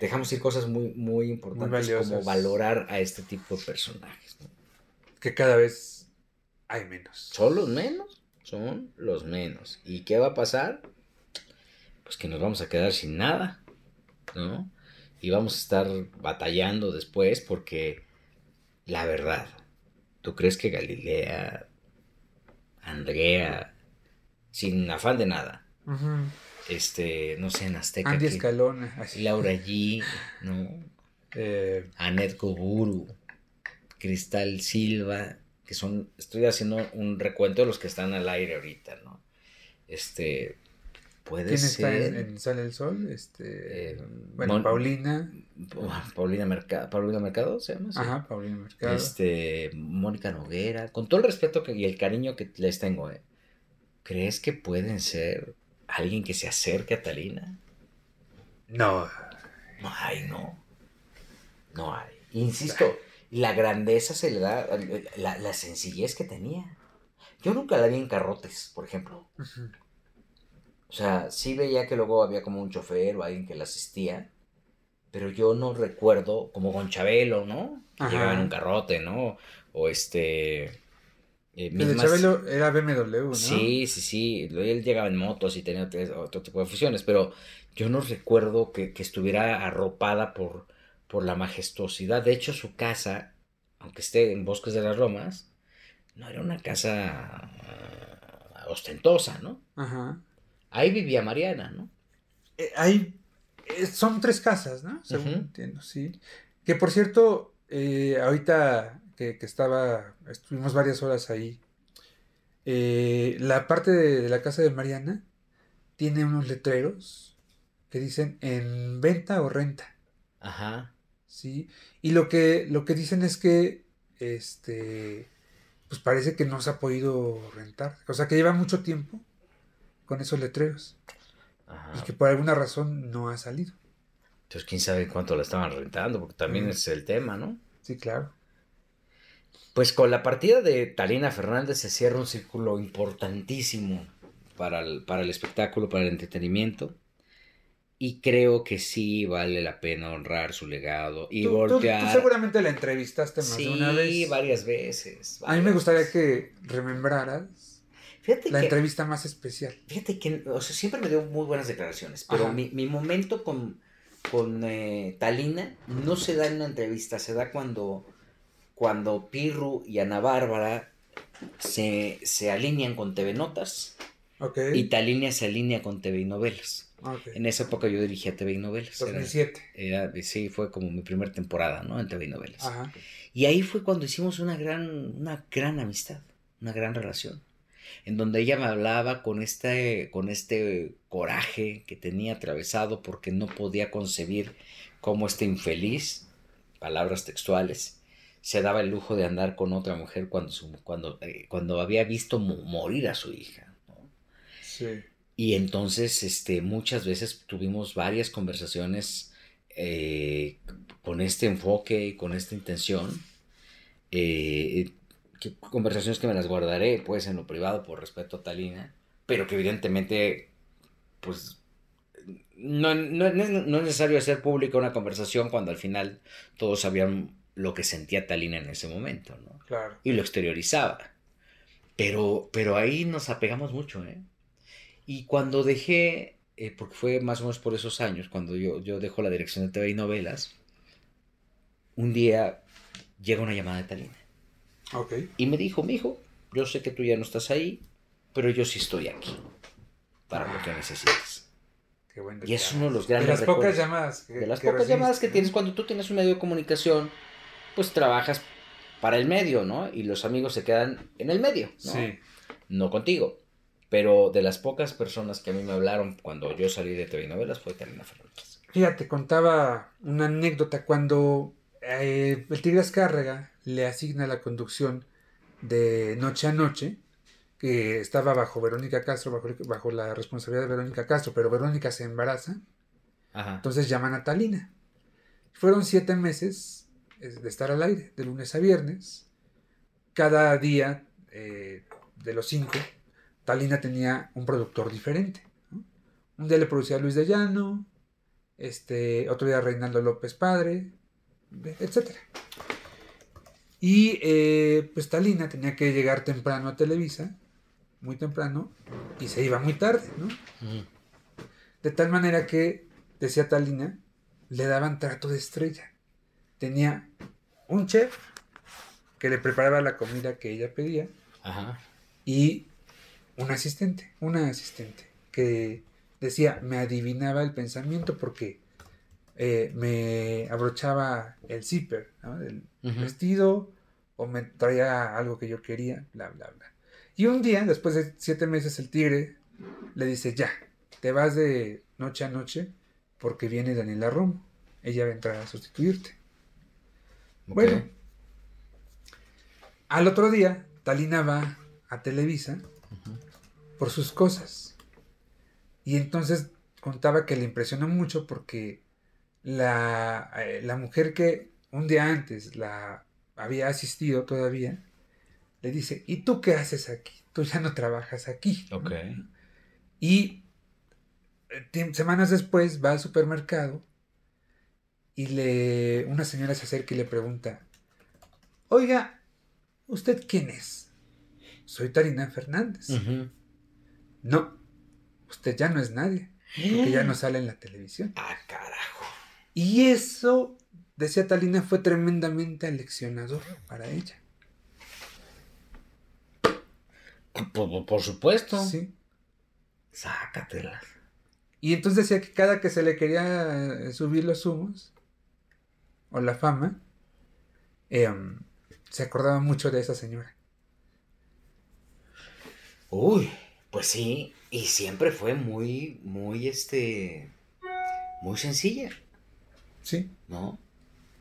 dejamos ir cosas muy, muy importantes como valorar a este tipo de personajes. Que cada vez hay menos. Son los menos, son los menos. ¿Y qué va a pasar? Pues que nos vamos a quedar sin nada, ¿no? y vamos a estar batallando después porque la verdad, ¿tú crees que Galilea, Andrea, sin afán de nada, este, no sé, en Azteca, Andy Escalona, Laura G, ¿no? Eh, Anet Koburu, Cristal Silva, que son, estoy haciendo un recuento de los que están al aire ahorita, ¿no? Este, Puede ¿Quién está en, Sale el Sol? Este, eh, bueno, Paulina. Paulina Mercado, Paulina Mercado se llama. Ajá, Paulina Mercado. Este, Mónica Noguera. Con todo el respeto que, y el cariño que les tengo, ¿eh? ¿crees que pueden ser alguien que se acerque a Talina? No. No hay, no. No hay. Insisto, la grandeza se le da, la, la sencillez que tenía. Yo nunca la vi en carrotes, por ejemplo. O sea, sí veía que luego había como un chofer o alguien que la asistía, pero yo no recuerdo, como con Chabelo, ¿no? Que llegaba en un carrote, ¿no? O este... Eh, El Chabelo era BMW, ¿no? Sí, sí, sí. Él llegaba en motos y tenía otro tipo de fusiones, pero yo no recuerdo que, estuviera arropada por, por la majestuosidad. De hecho, su casa, aunque esté en Bosques de las Romas, no era una casa ah, ostentosa, ¿no? Ajá. Ahí vivía Mariana, ¿no? Eh, ahí eh, son tres casas, ¿no? Según entiendo, sí. Que por cierto, eh, ahorita que, estaba, estuvimos varias horas ahí, la parte de, la casa de Mariana tiene unos letreros que dicen en venta o renta. Ajá. Sí. Y lo que, lo que dicen es que, este, pues parece que no se ha podido rentar. O sea, que lleva mucho tiempo con esos letreros. Y que por alguna razón no ha salido. Entonces, quién sabe cuánto la estaban rentando, porque también mm. es el tema, ¿no? Sí, claro. Pues con la partida de Talina Fernández se cierra un círculo importantísimo para el, para el espectáculo, para el entretenimiento. Y creo que sí vale la pena honrar su legado y voltear. Tú, seguramente la entrevistaste más de una vez. Sí, varias veces. A mí me gustaría que remembraras la entrevista más especial. Fíjate que, o sea, siempre me dio muy buenas declaraciones, pero mi, momento con, con eh, Talina no se da en una entrevista, se da cuando, cuando Pirru y Ana Bárbara se, alinean con TV Notas. Y Talina se alinea con TV y Novelas. En esa época yo dirigía TV y Novelas. 2007. Era, sí, fue como mi primera temporada, ¿no? En TV y Novelas. Y ahí fue cuando hicimos una gran, una gran amistad, una gran relación en donde ella me hablaba con este, con este coraje que tenía atravesado porque no podía concebir cómo este infeliz, palabras textuales, se daba el lujo de andar con otra mujer cuando, cuando, eh, cuando había visto morir a su hija. Sí. Y entonces, este, muchas veces tuvimos varias conversaciones eh, con este enfoque y con esta intención. Eh, conversaciones que me las guardaré, pues, en lo privado por respeto a Talina, pero que evidentemente pues no, no, no, es necesario hacer pública una conversación cuando al final todos sabían lo que sentía Talina en ese momento, ¿no? Claro. Y lo exteriorizaba. Pero, pero ahí nos apegamos mucho, ¿eh? Y cuando dejé, eh, porque fue más o menos por esos años, cuando yo, yo dejo la dirección de TV y novelas, un día llega una llamada de Talina. Ok. Y me dijo, mijo, yo sé que tú ya no estás ahí, pero yo sí estoy aquí para lo que necesites. Qué buen Y es uno de los De grandes las pocas recuerdos. llamadas. que- De las que pocas recibiste, llamadas que tienes cuando tú tienes un medio de comunicación, pues trabajas para el medio, ¿no? Y los amigos se quedan en el medio, ¿no? Sí. No contigo. Pero de las pocas personas que a mí me hablaron cuando yo salí de TV novelas fue Talina Fernández. Fíjate, contaba una anécdota cuando eh, el Tigre Azcárraga le asigna la conducción de Noche a Noche, que estaba bajo Verónica Castro, bajo, bajo la responsabilidad de Verónica Castro, pero Verónica se embaraza, Ajá. entonces llaman a Talina. Fueron siete meses de estar al aire, de lunes a viernes. Cada día eh, de los cinco, Talina tenía un productor diferente. ¿no? Un día le producía a Luis de Llano, este, otro día Reinaldo López Padre, etc. Y eh, pues Talina tenía que llegar temprano a Televisa, muy temprano, y se iba muy tarde, ¿no? Ujú. De tal manera que, decía Talina, le daban trato de estrella. Tenía un chef que le preparaba la comida que ella pedía Ajá. y un asistente, una asistente que decía, me adivinaba el pensamiento porque eh, me abrochaba el zipper ¿no? del vestido o me traía algo que yo quería, bla, bla, bla. Y un día, después de siete meses, el tigre le dice, ya, te vas de noche a noche porque viene Daniela Romo. Ella va a entrar a sustituirte. Bueno, al otro día, Talina va a Televisa por sus cosas. Y entonces contaba que le impresionó mucho porque la, eh, la mujer que un día antes la había asistido todavía, le dice, ¿y tú qué haces aquí? Tú ya no trabajas aquí. ¿no? Ok. Y eh, semanas después va al supermercado y le una señora se acerca y le pregunta, oiga, ¿usted quién es? Soy Tarina Fernández. No, usted ya no es nadie, porque ya no sale en la televisión. Ah, carajo. Y eso, decía Talina, fue tremendamente aleccionador para ella. Por, por- por supuesto. Sí. Sácatelas. Y entonces decía que cada que se le quería eh, subir los humos o la fama, em, se acordaba mucho de esa señora. Uy, pues sí. Y siempre fue muy, muy, este, muy sencilla, Sí. ¿no?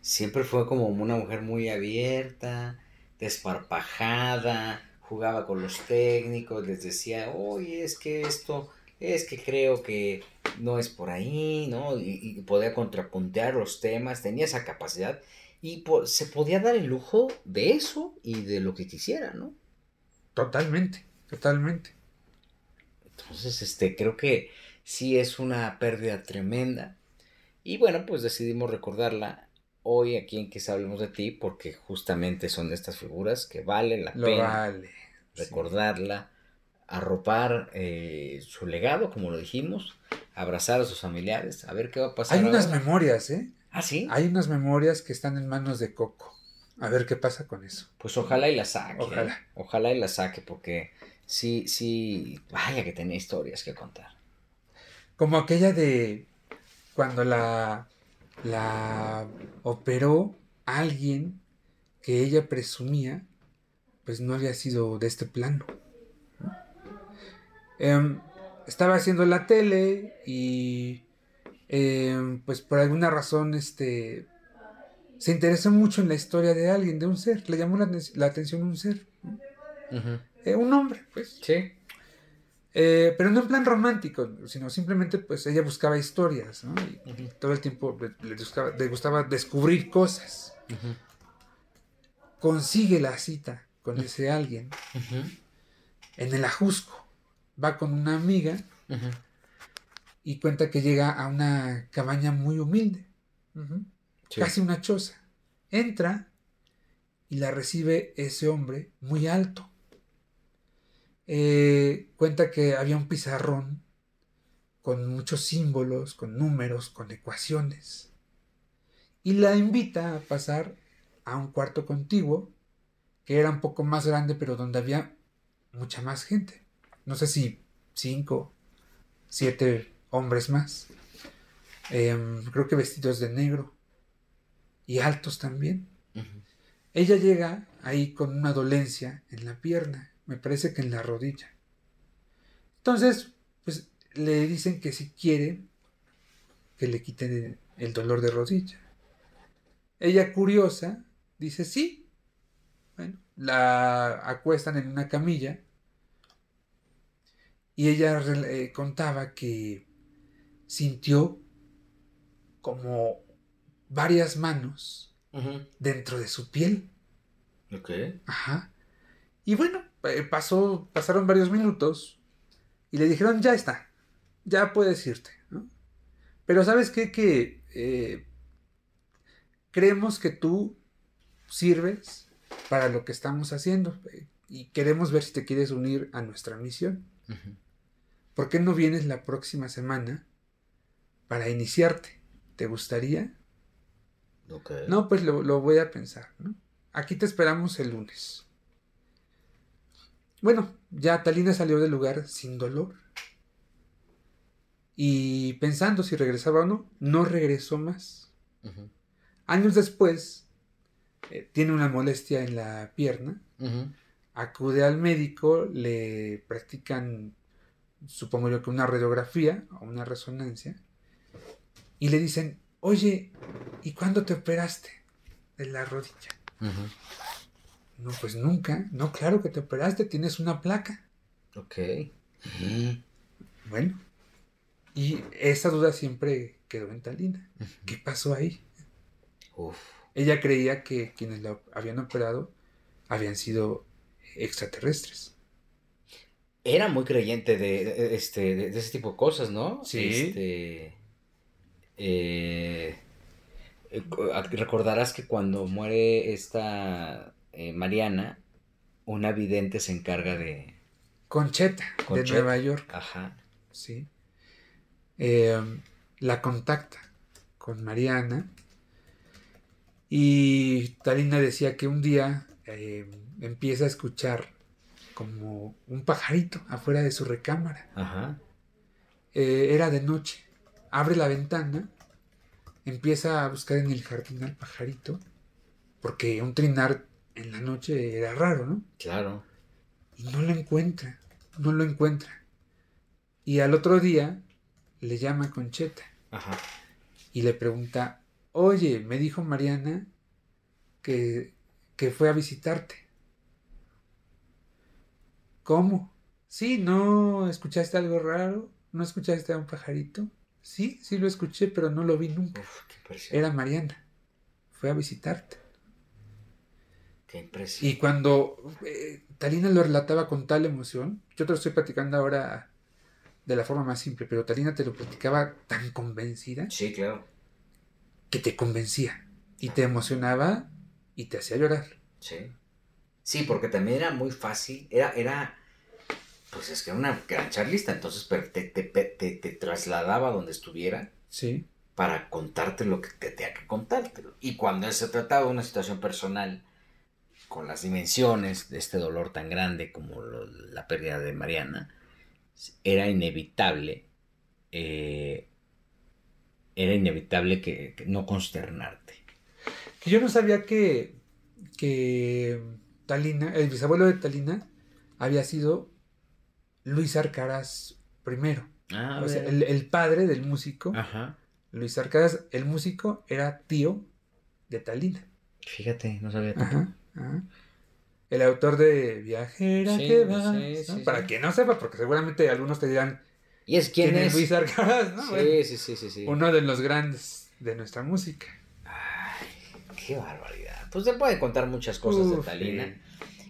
Siempre fue como una mujer muy abierta, desparpajada, jugaba con los técnicos, les decía, oye, es que esto, es que creo que no es por ahí, ¿no? Y, y podía contrapuntear los temas, tenía esa capacidad y se podía dar el lujo de eso y de lo que quisiera, ¿no? Totalmente, totalmente. Entonces, este, creo que sí es una pérdida tremenda. Y bueno, pues decidimos recordarla hoy aquí en que hablemos de ti, porque justamente son de estas figuras que valen la Lo pena vale. sí. Arropar eh, su legado, como lo dijimos, abrazar a sus familiares, a ver qué va a pasar. Hay unas memorias, ¿eh? Ah, sí. Hay unas memorias que están en manos de Coco. A ver qué pasa con eso. Pues ojalá y la saque. ¿eh? Ojalá. Ojalá y la saque, porque sí, sí, vaya que tenía historias que contar. Como aquella de cuando la, la operó alguien que ella presumía, pues no había sido de este plano. Em, estaba haciendo la tele y em, pues por alguna razón este se interesó mucho en la historia de alguien, de un ser, le llamó la, la atención un ser. Eh, un hombre, pues. Sí. Eh, pero no en plan romántico, sino simplemente pues ella buscaba historias, ¿no? Y Ujú. todo el tiempo le, gustaba, le gustaba descubrir cosas. Consigue la cita con ese alguien en el Ajusco. Va con una amiga y cuenta que llega a una cabaña muy humilde, Sí. casi una choza. Entra y la recibe ese hombre muy alto. Eh, cuenta que había un pizarrón con muchos símbolos, con números, con ecuaciones. Y la invita a pasar a un cuarto contiguo, que era un poco más grande, pero donde había mucha más gente. No sé si cinco, siete hombres más. Em, creo que vestidos de negro. Y altos también. Ella llega ahí con una dolencia en la pierna, me parece que en la rodilla. Entonces, pues le dicen que si quiere que le quiten el dolor de rodilla. Ella curiosa dice sí. Bueno, la acuestan en una camilla y ella eh, contaba que sintió como varias manos dentro de su piel. Ok. Ajá. Y bueno, eh, pasó, pasaron varios minutos y le dijeron, ya está, ya puedes irte, ¿no? Pero sabes qué, que eh, creemos que tú sirves para lo que estamos haciendo eh, y queremos ver si te quieres unir a nuestra misión. Ujú. ¿Por qué no vienes la próxima semana para iniciarte? ¿Te gustaría? No, pues lo, lo voy a pensar, ¿no? Aquí te esperamos el lunes. Bueno, ya Talina salió del lugar sin dolor. Y pensando si regresaba o no, no regresó más. Años después, eh, tiene una molestia en la pierna, acude al médico, le practican, supongo yo que una radiografía o una resonancia, y le dicen, oye, ¿y cuándo te operaste de la rodilla? No, pues nunca. No, claro que te operaste, tienes una placa. Ok. Bueno. Y esa duda siempre quedó en Talina. ¿Qué pasó ahí? Uf. Ella creía que quienes la habían operado habían sido extraterrestres. Era muy creyente de, de- este, de, de ese tipo de cosas, ¿no? Sí. Este, eh, eh, recordarás que cuando muere esta eh, Mariana, una vidente se encarga de... Concheta, de. Nueva York. Ajá. Sí. Eh, la contacta con Mariana. Y Talina decía que un día eh, empieza a escuchar como un pajarito afuera de su recámara. Ajá. Eh, era de noche. Abre la ventana, empieza a buscar en el jardín al pajarito, porque un trinar en la noche era raro, ¿no? Claro. Y no lo encuentra, no lo encuentra. Y al otro día le llama Concheta Ajá. y le pregunta, oye, me dijo Mariana que, que fue a visitarte. ¿Cómo? Sí, ¿no escuchaste algo raro? ¿No escuchaste a un pajarito? Sí, sí lo escuché, pero no lo vi nunca. Uf, qué. Era Mariana. Fue a visitarte. Qué impresión. Y cuando eh, Talina lo relataba con tal emoción, yo te lo estoy platicando ahora de la forma más simple, pero Talina te lo platicaba tan convencida Sí, claro. que te convencía y te emocionaba y te hacía llorar. Sí. Sí, porque también era muy fácil. Era, era, pues es que era una gran charlista, entonces te, te, te, te trasladaba donde estuviera Sí, para contarte lo que te tenía que contártelo. Y cuando se trataba de una situación personal, con las dimensiones de este dolor tan grande como lo- la pérdida de Mariana, era inevitable, eh, era inevitable que, que no consternarte. que yo no sabía que, que Talina, el bisabuelo de Talina, había sido Luis Arcaraz primero. Ah, O sea, el, el padre del músico, Ajá. Luis Arcaraz, el músico, era tío de Talina. Fíjate, no sabía. Ajá. El autor de Viajera Sí, que sí, ¿no? sí, Para quien no sepa, porque seguramente algunos te dirán ¿Y es quién, quién es? Luis Arcaraz, ¿no? Sí, Bueno, sí, sí, sí, sí. Uno de los grandes de nuestra música. Ay, qué barbaridad. Pues se pueden contar muchas cosas de Talina. sí.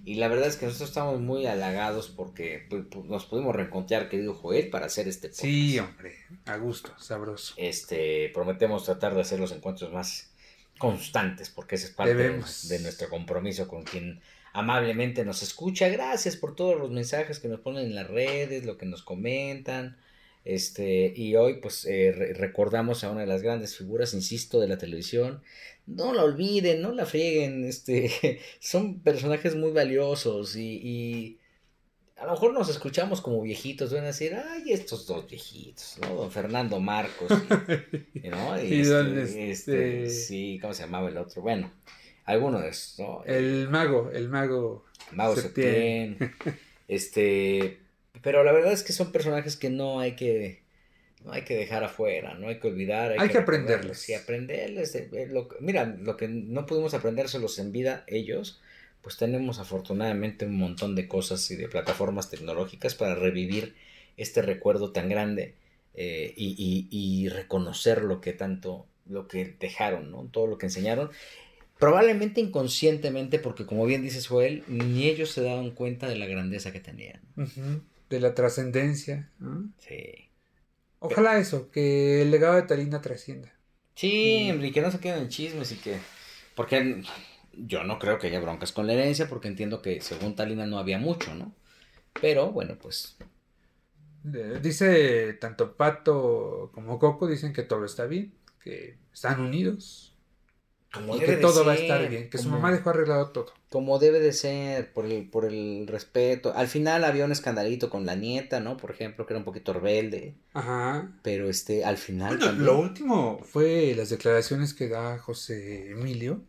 Y la verdad es que nosotros estamos muy halagados porque pues, pues, nos pudimos reencontrar, querido Joel, para hacer este podcast. Sí, hombre, a gusto, sabroso. Este, prometemos tratar de hacer los encuentros más constantes, porque ese es parte de, nuestro compromiso con quien amablemente nos escucha. Gracias por todos los mensajes que nos ponen en las redes, lo que nos comentan. Este, y hoy pues eh, recordamos a una de las grandes figuras, insisto, de la televisión. No la olviden, no la frieguen, este, son personajes muy valiosos y, a lo mejor nos escuchamos como viejitos, van a decir, ay, estos dos viejitos, ¿no? Don Fernando Marcos, y, ¿no? Este, este, sí, ¿cómo se llamaba el otro? Bueno, alguno de esos, ¿no? El mago, el mago. Mago Septién. Este, pero la verdad es que son personajes que no hay que, no hay que dejar afuera, no hay que olvidar. Hay, que, aprenderles. Y aprenderles. mira, lo que no pudimos aprendérselos en vida ellos, pues tenemos afortunadamente un montón de cosas y de plataformas tecnológicas para revivir este recuerdo tan grande eh, y, y, reconocer lo que tanto, lo que dejaron, ¿no? Todo lo que enseñaron. Probablemente inconscientemente, porque como bien dice Joel, ni ellos se daban cuenta de la grandeza que tenían de la trascendencia. Sí. Ojalá eso, que el legado de Talina trascienda. Sí, y que no se queden en chismes y que... Porque yo no creo que haya broncas con la herencia, porque entiendo que según Talina no había mucho, ¿no? Pero bueno, pues... Dice tanto Pato como Coco, dicen que todo está bien, que están unidos, y que todo va a estar bien, que su mamá dejó arreglado todo. Como debe de ser, por el, por el respeto. Al final había un escandalito con la nieta, ¿no? Por ejemplo, que era un poquito rebelde. Ajá. Pero este, al final. lo último fue las declaraciones que da José Emilio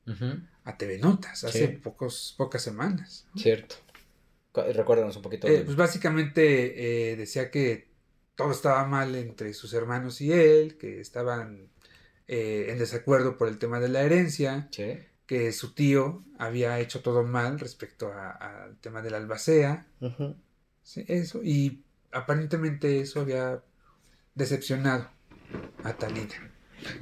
a TV Notas hace pocos, pocas semanas. Cierto. Recuérdanos un poquito. Eh, pues básicamente eh, decía que todo estaba mal entre sus hermanos y él, que estaban eh, en desacuerdo por el tema de la herencia, que su tío había hecho todo mal respecto al tema de la albacea, eso, y aparentemente eso había decepcionado a Talina.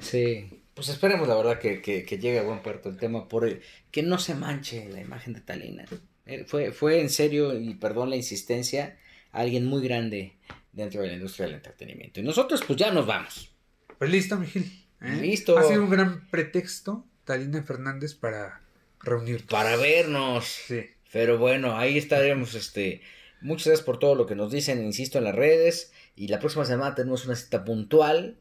Sí, pues esperemos la verdad que, llegue a buen puerto el tema, por que no se manche la imagen de Talina. Eh, fue, fue en serio, y perdón la insistencia, alguien muy grande dentro de la industria del entretenimiento. Y nosotros pues ya nos vamos. Pues listo, Miguel. ¿Eh? Listo. Ha sido un gran pretexto, Talina Fernández, para reunirnos. Para vernos. Sí. Pero bueno, ahí estaremos, este. Muchas gracias por todo lo que nos dicen, insisto, en las redes. Y la próxima semana tenemos una cita puntual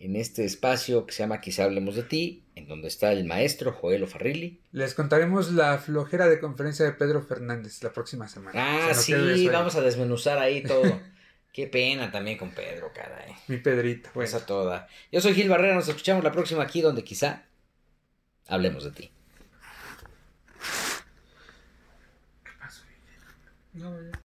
en este espacio que se llama Quizá hablemos de ti, en donde está el maestro Joel Farrilli. Les contaremos la flojera de conferencia de Pedro Fernández la próxima semana. Ah, sí, vamos a desmenuzar ahí todo. Qué pena también con Pedro, caray. Mi Pedrito. Bueno. Esa toda. Yo soy Gil Barrera, nos escuchamos la próxima aquí donde quizá hablemos de ti. ¿Qué pasó? No,